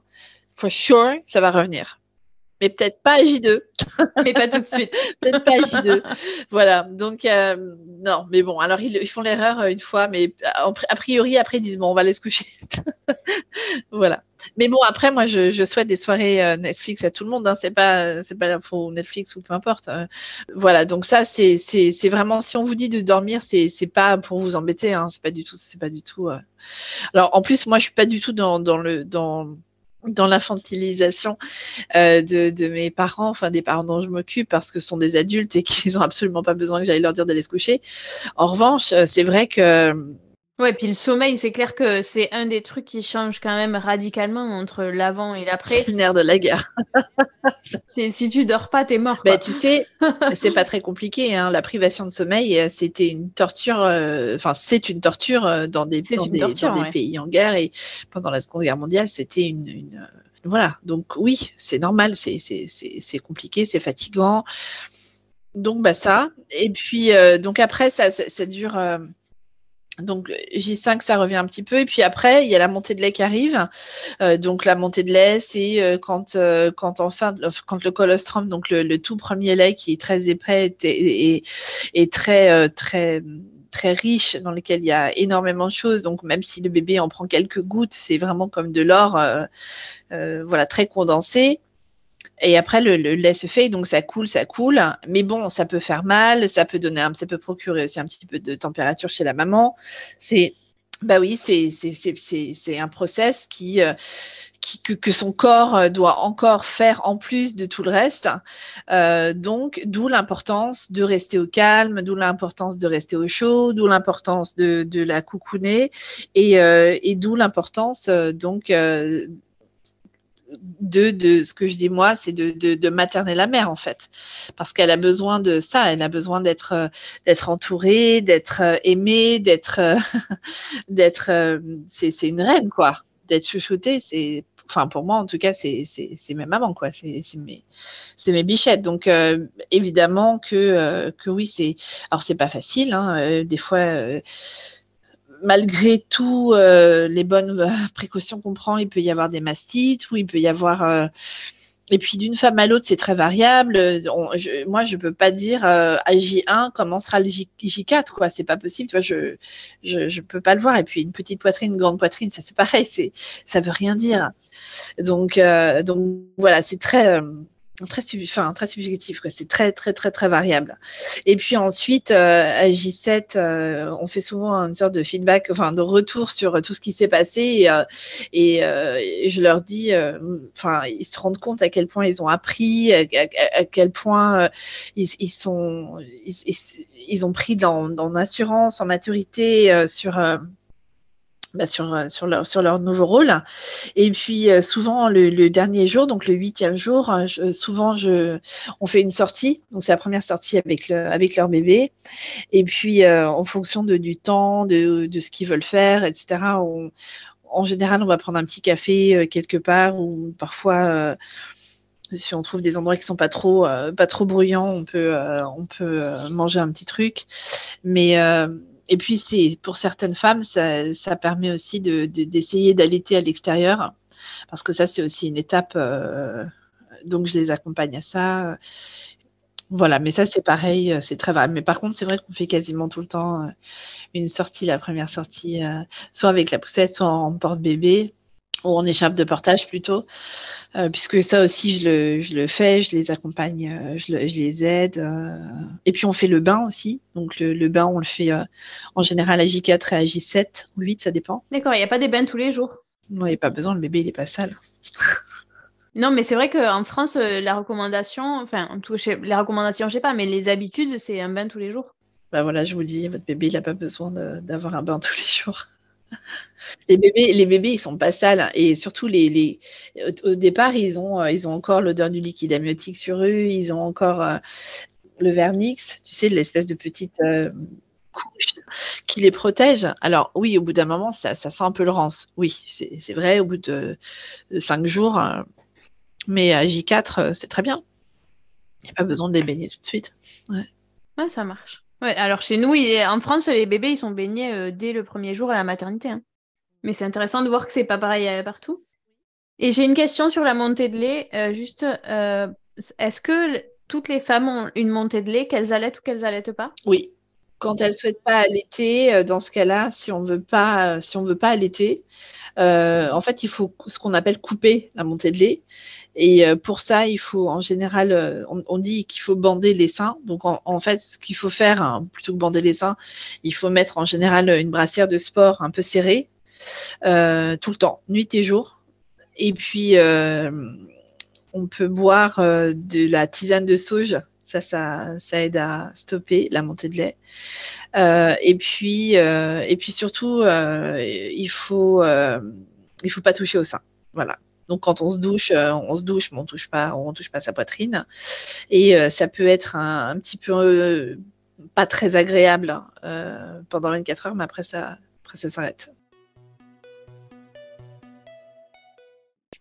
for sure, ça va revenir mais peut-être pas à J2. mais pas tout de suite. peut-être pas à J2. voilà. Donc, euh, non, mais bon, alors ils, font l'erreur euh, une fois, mais a priori, après, ils disent bon, on va aller se coucher. voilà. Mais bon, après, moi, je, souhaite des soirées euh, Netflix à tout le monde. Hein. C'est pas, c'est pas l'info Netflix ou peu importe. voilà. Donc ça, c'est, c'est, vraiment, si on vous dit de dormir, c'est, c'est pas pour vous embêter. Hein. C'est pas du tout, c'est pas du tout. Alors, en plus, moi, je suis pas du tout dans, dans le, dans dans l'infantilisation euh, de, mes parents, enfin des parents dont je m'occupe parce que ce sont des adultes et qu'ils n'ont absolument pas besoin que j'aille leur dire d'aller se coucher. En revanche, euh, c'est vrai que Ouais, puis le sommeil, c'est clair que c'est un des trucs qui change quand même radicalement entre l'avant et l'après. Nerf de la guerre. si tu dors pas, t'es mort. Bah, tu sais, c'est pas très compliqué. Hein. La privation de sommeil, euh, c'était une torture. Euh, enfin, c'est une torture euh, dans des, dans des, pays en guerre et pendant la Seconde Guerre mondiale, c'était une, voilà. Donc oui, c'est normal. C'est compliqué, c'est fatigant. Donc bah ça. Et puis donc après, ça, ça, dure. Donc J5, ça revient un petit peu. Et puis après, il y a la montée de lait qui arrive. Euh, donc la montée de lait, c'est euh, quand, euh, quand enfin, quand le colostrum, donc le, tout premier lait qui est très épais et, et, très, très, très riche, dans lequel il y a énormément de choses. Donc même si le bébé en prend quelques gouttes, c'est vraiment comme de l'or, voilà, très condensé. Et après, le, lait se fait, donc ça coule, ça coule. Mais bon, ça peut faire mal, ça peut donner, ça peut procurer aussi un petit peu de température chez la maman. C'est, bah oui, c'est un process qui, euh, qui que, son corps euh, doit encore faire en plus de tout le reste. Euh, donc, d'où l'importance de rester au calme, d'où l'importance de rester au chaud, d'où l'importance de, de, la coucouner et, et d'où l'importance donc de, de ce que je dis moi, c'est de, de, materner la mère en fait, parce qu'elle a besoin de ça, elle a besoin d'être euh, d'être entourée, d'être euh, aimée, d'être euh, d'être c'est une reine quoi, d'être chouchoutée, c'est enfin pour moi en tout cas c'est mes mamans quoi, c'est mes c'est mes bichettes, donc évidemment que que oui c'est alors c'est pas facile, hein, des fois malgré tout euh, les bonnes euh, précautions qu'on prend, il peut y avoir des mastites ou il peut y avoir. Euh, et puis d'une femme à l'autre, c'est très variable. moi, je peux pas dire à J1 comment sera le J, 4 quoi. C'est pas possible. Tu vois, je, je, je peux pas le voir. Et puis une petite poitrine, une grande poitrine, ça c'est pareil. C'est ça veut rien dire. Donc donc voilà, c'est très très, enfin, très subjectif, c'est très, très, très, très variable. Et puis ensuite, euh, à J7, euh, on fait souvent une sorte de feedback, enfin, de retour sur tout ce qui s'est passé. Et, euh, et, je leur dis, enfin, ils se rendent compte à quel point ils ont appris, à, quel point ils, ils, sont, ils, ils, ont pris dans, dans assurance, en maturité sur bah, sur, euh, sur, leur, nouveau rôle. Et puis euh, souvent le, dernier jour, donc le huitième jour, euh, souvent on fait une sortie. Donc c'est la première sortie avec, le, avec leur bébé. Et puis en fonction du temps, de, ce qu'ils veulent faire, etc. en général, on va prendre un petit café quelque part ou parfois si on trouve des endroits qui sont pas trop pas trop bruyants, on peut on peut manger un petit truc. Mais et puis, c'est pour certaines femmes, ça, permet aussi d'essayer de, d'allaiter à l'extérieur, parce que ça, c'est aussi une étape. Euh, donc, je les accompagne à ça. Voilà, mais ça, c'est pareil, euh, c'est très vrai. Mais par contre, c'est vrai qu'on fait quasiment tout le temps euh, une sortie, la première sortie, soit avec la poussette, soit en porte-bébé ou en échappe de portage plutôt, euh, puisque ça aussi je le, je le, fais, je les accompagne, euh, je, je, les aide. Euh. Et puis on fait le bain aussi. Donc le, le bain, on le fait en général à J4 et à J7 ou 8, ça dépend. D'accord, il n'y a pas des bains tous les jours? Non, il n'y a pas besoin, le bébé il n'est pas sale. non, mais c'est vrai qu'en France, la recommandation, enfin, les recommandations, je sais pas, mais les habitudes, c'est un bain tous les jours. Bah voilà, je vous dis, votre bébé, il n'a pas besoin d'avoir un bain tous les jours. Les bébés, les bébés, ils sont pas sales et surtout les, les au, départ, ils ont, euh, ils ont encore l'odeur du liquide amniotique sur eux, ils ont encore euh, le vernix, tu sais, l'espèce de petite euh, couche qui les protège. Alors oui, au bout d'un moment, ça, ça, sent un peu le rance. Oui, c'est vrai, au bout de, cinq jours, mais à J4, c'est très bien. Il n'y a pas besoin de les baigner tout de suite. Ouais, ça marche alors chez nous, en France, les bébés, ils sont baignés euh, dès le premier jour à la maternité. Hein. Mais c'est intéressant de voir que c'est pas pareil euh, partout. Et j'ai une question sur la montée de lait. Euh, juste, est-ce que toutes les femmes ont une montée de lait, qu'elles allaitent ou qu'elles allaitent pas? Oui. Quand elles souhaitent pas allaiter, dans ce cas-là, si on veut pas, si on veut pas allaiter, en fait, il faut ce qu'on appelle couper la montée de lait. Et euh, pour ça, il faut en général, euh, on, dit qu'il faut bander les seins. Donc en, fait, ce qu'il faut faire, hein, plutôt que bander les seins, il faut mettre en général une brassière de sport un peu serrée euh, tout le temps, nuit et jour. Et puis on peut boire de la tisane de sauge. Ça, ça, ça, aide à stopper la montée de lait. et puis, et puis surtout, il faut, il faut pas toucher au sein. Voilà. Donc quand on se douche, euh, on se douche, mais on touche touche pas sa poitrine. Et euh, ça peut être un, petit peu euh, pas très agréable pendant 24 heures, mais après ça, après ça s'arrête.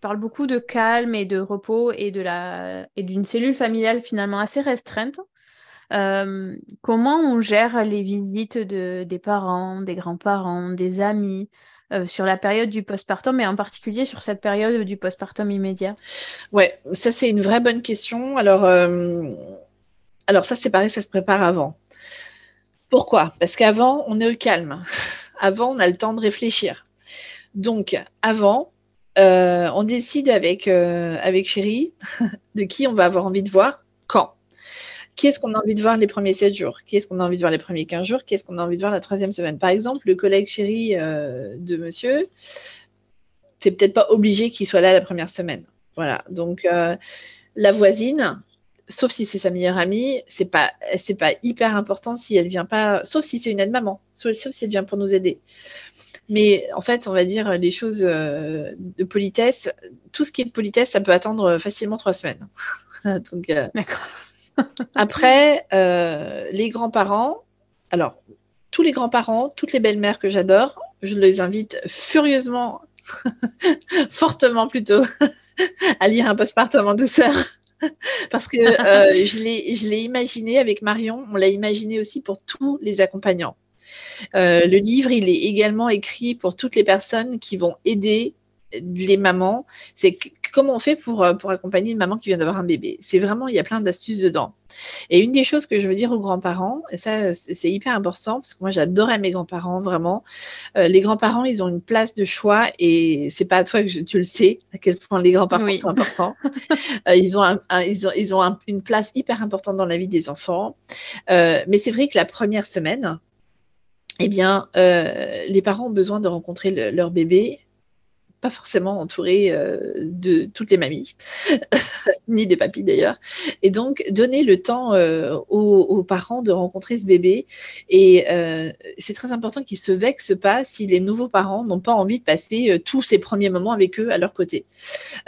Tu parles beaucoup de calme et de repos et de la et d'une cellule familiale finalement assez restreinte. comment on gère les visites de, des parents, des grands-parents, des amis euh, sur la période du postpartum et en particulier sur cette période du postpartum immédiat? Ouais, ça c'est une vraie bonne question. Alors, euh, alors ça c'est pareil, ça se prépare avant. Pourquoi? Parce qu'avant, on est au calme. Avant, on a le temps de réfléchir. Donc, avant, euh, on décide avec, avec chérie de qui on va avoir envie de voir quand. Qui est-ce qu'on a envie de voir les premiers 7 jours? Qui est-ce qu'on a envie de voir les premiers 15 jours? Qui est-ce qu'on a envie de voir la troisième semaine? Par exemple, le collègue chéri euh, de monsieur, c'est peut-être pas obligé qu'il soit là la première semaine. Voilà. Donc, euh, la voisine, sauf si c'est sa meilleure amie, c'est pas, c'est pas hyper important si elle vient pas, sauf si c'est une aide-maman, sauf, si elle vient pour nous aider. Mais en fait, on va dire les choses euh, de politesse, tout ce qui est de politesse, ça peut attendre facilement trois semaines. Donc, D'accord. Après, euh, les grands-parents, alors, tous les grands-parents, toutes les belles-mères que j'adore, je les invite furieusement, fortement plutôt, à lire un postpartum en douceur. Parce que euh, je l'ai imaginé avec Marion, on l'a imaginé aussi pour tous les accompagnants. Euh, le livre, il est également écrit pour toutes les personnes qui vont aider les mamans, c'est comment on fait pour, pour accompagner une maman qui vient d'avoir un bébé? C'est vraiment, il y a plein d'astuces dedans. Et une des choses que je veux dire aux grands-parents, et ça c'est hyper important, parce que moi j'adorais mes grands-parents, vraiment. les grands-parents, ils ont une place de choix et c'est pas à toi que tu le sais à quel point les grands-parents sont importants. ils ont, ils ont, ils ont une place hyper importante dans la vie des enfants. mais c'est vrai que la première semaine, eh bien, euh, les parents ont besoin de rencontrer leur bébé, pas forcément entouré euh, de toutes les mamies, ni des papis d'ailleurs. Et donc, donner le temps euh, aux, parents de rencontrer ce bébé. Et c'est très important qu'ils se vexent pas si les nouveaux parents n'ont pas envie de passer tous ces premiers moments avec eux à leur côté.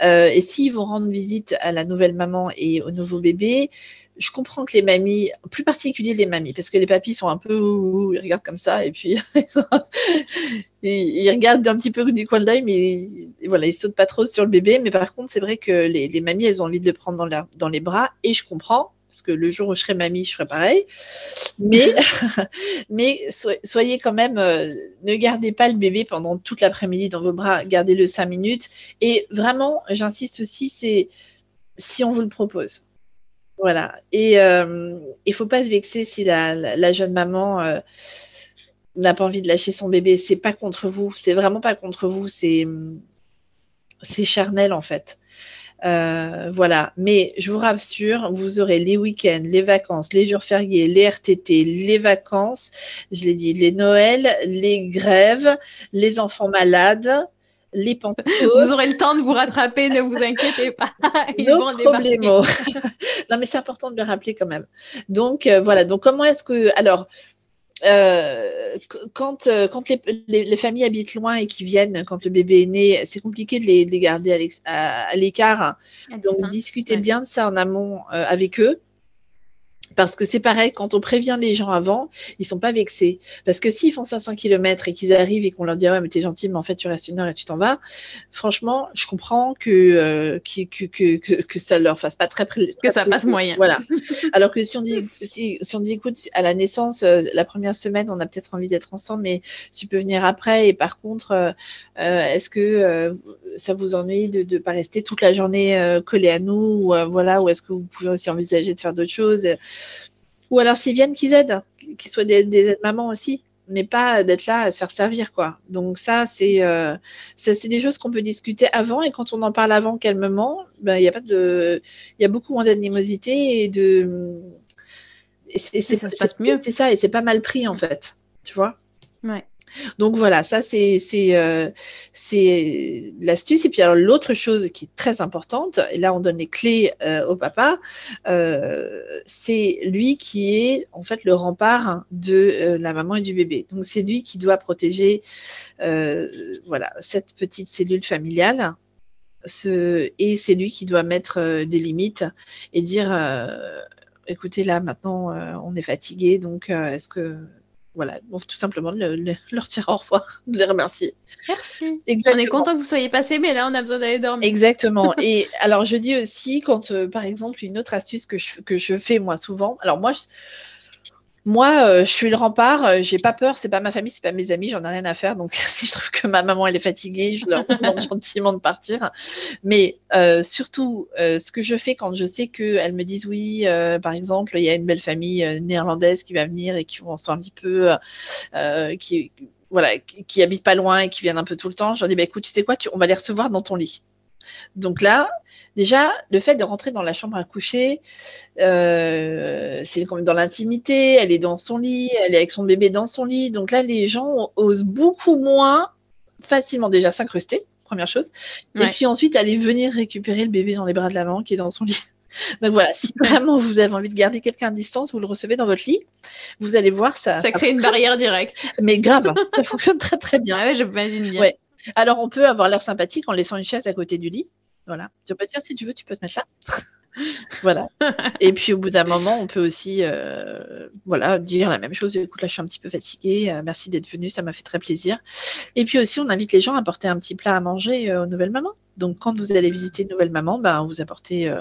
et s'ils vont rendre visite à la nouvelle maman et au nouveau bébé, je comprends que les mamies, plus particulier les mamies, parce que les papis sont un peu, ils regardent comme ça et puis ils, regardent un petit peu du coin de mais voilà, ils sautent pas trop sur le bébé. Mais par contre, c'est vrai que les, mamies, elles ont envie de le prendre dans, dans les bras et je comprends. Parce que le jour où je serai mamie, je ferai pareil. Mais, mais soyez quand même, euh, ne gardez pas le bébé pendant toute l'après-midi dans vos bras, gardez-le cinq minutes. Et vraiment, j'insiste aussi, c'est si on vous le propose voilà. Et euh, il ne faut pas se vexer si la, jeune maman euh, n'a pas envie de lâcher son bébé. C'est pas contre vous. C'est vraiment pas contre vous. C'est c'est charnel en fait. Euh, voilà. Mais je vous rassure, vous aurez les week-ends, les vacances, les jours fériés, les RTT, les vacances, je l'ai dit, les Noëls, les grèves, les enfants malades les Vous aurez le temps de vous rattraper, ne vous inquiétez pas. no problemo. non, mais c'est important de le rappeler quand même. Donc, euh, voilà. Donc, comment est-ce que. Alors. Euh, quand, euh, quand les, familles habitent loin et qui viennent quand le bébé est né, c'est compliqué de les, garder à l'écart. Donc, discutez bien de ça en amont avec eux. Parce que c'est pareil, quand on prévient les gens avant, ils sont pas vexés. Parce que s'ils font 500 km et qu'ils arrivent et qu'on leur dit ouais mais t'es gentil, mais en fait tu restes une heure et tu t'en vas, franchement, je comprends que, euh, que, que, que, que, ça leur fasse pas très, que ça passe moyen. Voilà. Alors que si on dit si, si on dit écoute à la naissance euh, la première semaine on a peut-être envie d'être ensemble, mais tu peux venir après et par contre euh, euh est-ce que ça vous ennuie de ne pas rester toute la journée collé à nous ou voilà ou est-ce que vous pouvez aussi envisager de faire d'autres choses? Ou alors s'ils viennent, qu'ils aident, qu'ils soient des, aides-mamans aussi, mais pas d'être là à se faire servir, quoi. Donc ça, c'est euh, c'est des choses qu'on peut discuter avant, et quand on en parle avant calmement, ben, il y a pas de, il y a beaucoup moins d'animosité et de, et c'est, ça se passe mieux. C'est ça, et c'est pas mal pris en fait, tu vois? Ouais. Donc voilà, ça c'est euh, l'astuce. Et puis alors l'autre chose qui est très importante, et là on donne les clés euh, au papa, euh, c'est lui qui est en fait le rempart de la maman et du bébé. Donc c'est lui qui doit protéger voilà cette petite cellule familiale. et c'est lui qui doit mettre des limites et dire écoutez là maintenant on est fatigué donc est-ce que voilà, tout simplement leur dire au revoir, de les remercier. Merci. On est content que vous soyez passé, mais là, on a besoin d'aller dormir. Exactement. Et alors, je dis aussi, quand, euh, par exemple, une autre astuce que je, que je fais moi souvent, alors moi, je, moi, euh, je suis le rempart, euh, j'ai pas peur, c'est pas ma famille, c'est pas mes amis, j'en ai rien à faire. Donc, si je trouve que ma maman elle est fatiguée, je leur demande gentiment de partir. Mais euh, surtout, ce que je fais quand je sais qu'elles me disent oui, par exemple, il y a une belle famille néerlandaise qui va venir et qui vont se un petit peu, qui voilà, qui, habite pas loin et qui viennent un peu tout le temps, je leur dis bah, écoute, tu sais quoi, on va les recevoir dans ton lit. Donc là, déjà, le fait de rentrer dans la chambre à coucher, euh, c'est comme dans l'intimité, elle est dans son lit, elle est avec son bébé dans son lit. Donc là, les gens osent beaucoup moins facilement déjà s'incruster, première chose. Et puis ensuite, aller venir récupérer le bébé dans les bras de la maman qui est dans son lit. Donc voilà, si vraiment vous avez envie de garder quelqu'un à distance, vous le recevez dans votre lit, vous allez voir ça. Ça, crée une barrière directe. Mais grave, ça fonctionne très très bien. Ah ouais, j'imagine bien. Alors, on peut avoir l'air sympathique en laissant une chaise à côté du lit. Voilà. Tu peux dire si tu veux, tu peux te mettre là. voilà. Et puis au bout d'un moment, on peut aussi euh, voilà, dire la même chose. Écoute, là, je suis un petit peu fatiguée. Euh, merci d'être venu, ça m'a fait très plaisir. Et puis aussi, on invite les gens à apporter un petit plat à manger euh, aux nouvelles mamans. Donc, quand vous allez visiter une nouvelle maman, ben, vous apportez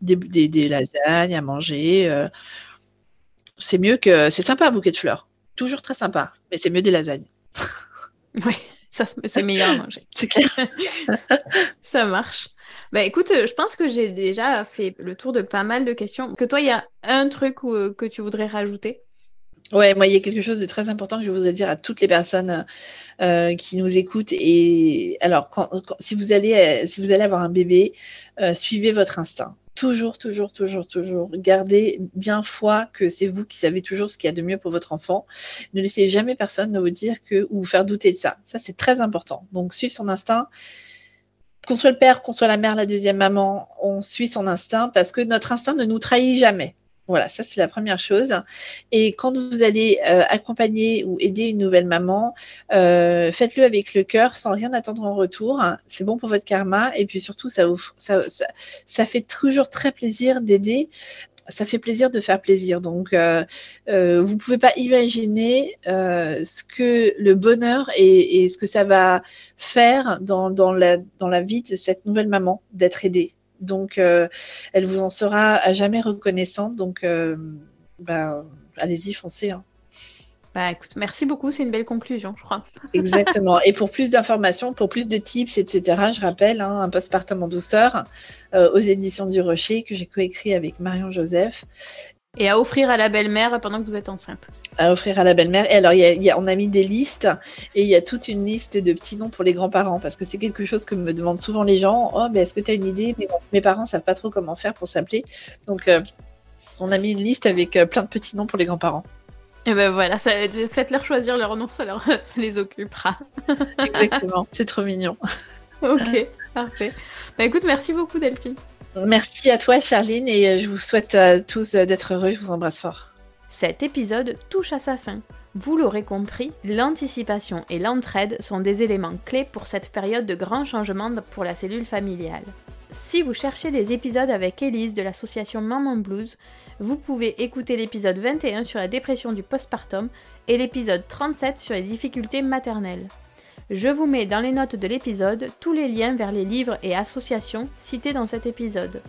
des, des, lasagnes à manger. c'est mieux que. C'est sympa un bouquet de fleurs. Toujours très sympa, mais c'est mieux des lasagnes. oui Ça, c'est meilleur à manger. Ça marche. Bah écoute, euh, je pense que j'ai déjà fait le tour de pas mal de questions. Que toi, il y a un truc euh, que tu voudrais rajouter? Ouais, moi, il y a quelque chose de très important que je voudrais dire à toutes les personnes euh, qui nous écoutent. Et alors, quand, si, vous allez, si vous allez avoir un bébé, suivez votre instinct. Toujours, toujours, toujours, toujours. Gardez bien foi que c'est vous qui savez toujours ce qu'il y a de mieux pour votre enfant. Ne laissez jamais personne ne vous dire que ou vous faire douter de ça. Ça, c'est très important. Donc, suivez son instinct qu'on soit le père, qu'on soit la mère, la deuxième maman, on suit son instinct parce que notre instinct ne nous trahit jamais. Voilà, ça c'est la première chose. Et quand vous allez euh, accompagner ou aider une nouvelle maman, euh, faites-le avec le cœur, sans rien attendre en retour. C'est bon pour votre karma. Et puis surtout, ça, fait toujours très plaisir d'aider ça fait plaisir de faire plaisir. Donc, euh, vous ne pouvez pas imaginer ce que le bonheur et, ce que ça va faire dans la vie de cette nouvelle maman d'être aidée. Donc, elle vous en sera à jamais reconnaissante. Donc, bah, allez-y, foncez. Hein. Bah écoute, merci beaucoup, c'est une belle conclusion, je crois. Exactement. Et pour plus d'informations, pour plus de tips, etc., je rappelle hein, un postpartum en douceur euh, aux éditions du Rocher que j'ai coécrit avec Marion Joseph. Et à offrir à la belle-mère pendant que vous êtes enceinte. À offrir à la belle-mère. Et alors, y a, on a mis des listes et il y a toute une liste de petits noms pour les grands-parents parce que c'est quelque chose que me demandent souvent les gens. Oh, mais est-ce que tu as une idée? Mes, mes, parents savent pas trop comment faire pour s'appeler. Donc, euh, on a mis une liste avec euh, plein de petits noms pour les grands-parents. Et ben voilà, ça, faites-leur choisir leur nom, ça, leur, ça les occupera. Exactement, c'est trop mignon. ok, parfait. Bah écoute, merci beaucoup Delphine. Merci à toi Charline et euh, je vous souhaite à tous euh, d'être heureux, je vous embrasse fort. Cet épisode touche à sa fin. Vous l'aurez compris, l'anticipation et l'entraide sont des éléments clés pour cette période de grands changements pour la cellule familiale. Si vous cherchez les épisodes avec Elise de l'association Maman Blues, vous pouvez écouter l'épisode 21 sur la dépression du postpartum et l'épisode 37 sur les difficultés maternelles. Je vous mets dans les notes de l'épisode tous les liens vers les livres et associations cités dans cet épisode.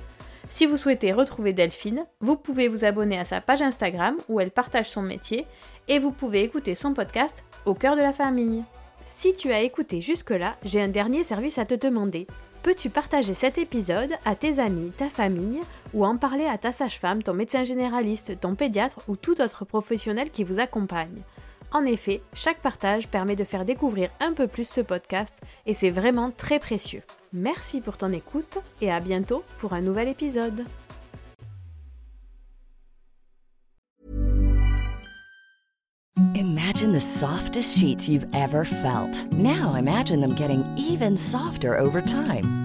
Si vous souhaitez retrouver Delphine, vous pouvez vous abonner à sa page Instagram où elle partage son métier et vous pouvez écouter son podcast Au cœur de la famille. Si tu as écouté jusque-là, j'ai un dernier service à te demander. Peux-tu partager cet épisode à tes amis, ta famille, ou en parler à ta sage-femme, ton médecin généraliste, ton pédiatre ou tout autre professionnel qui vous accompagne? En effet, chaque partage permet de faire découvrir un peu plus ce podcast et c'est vraiment très précieux. Merci pour ton écoute et à bientôt pour un nouvel épisode. Imagine the softest sheets you've ever felt. Now imagine them getting even softer over time.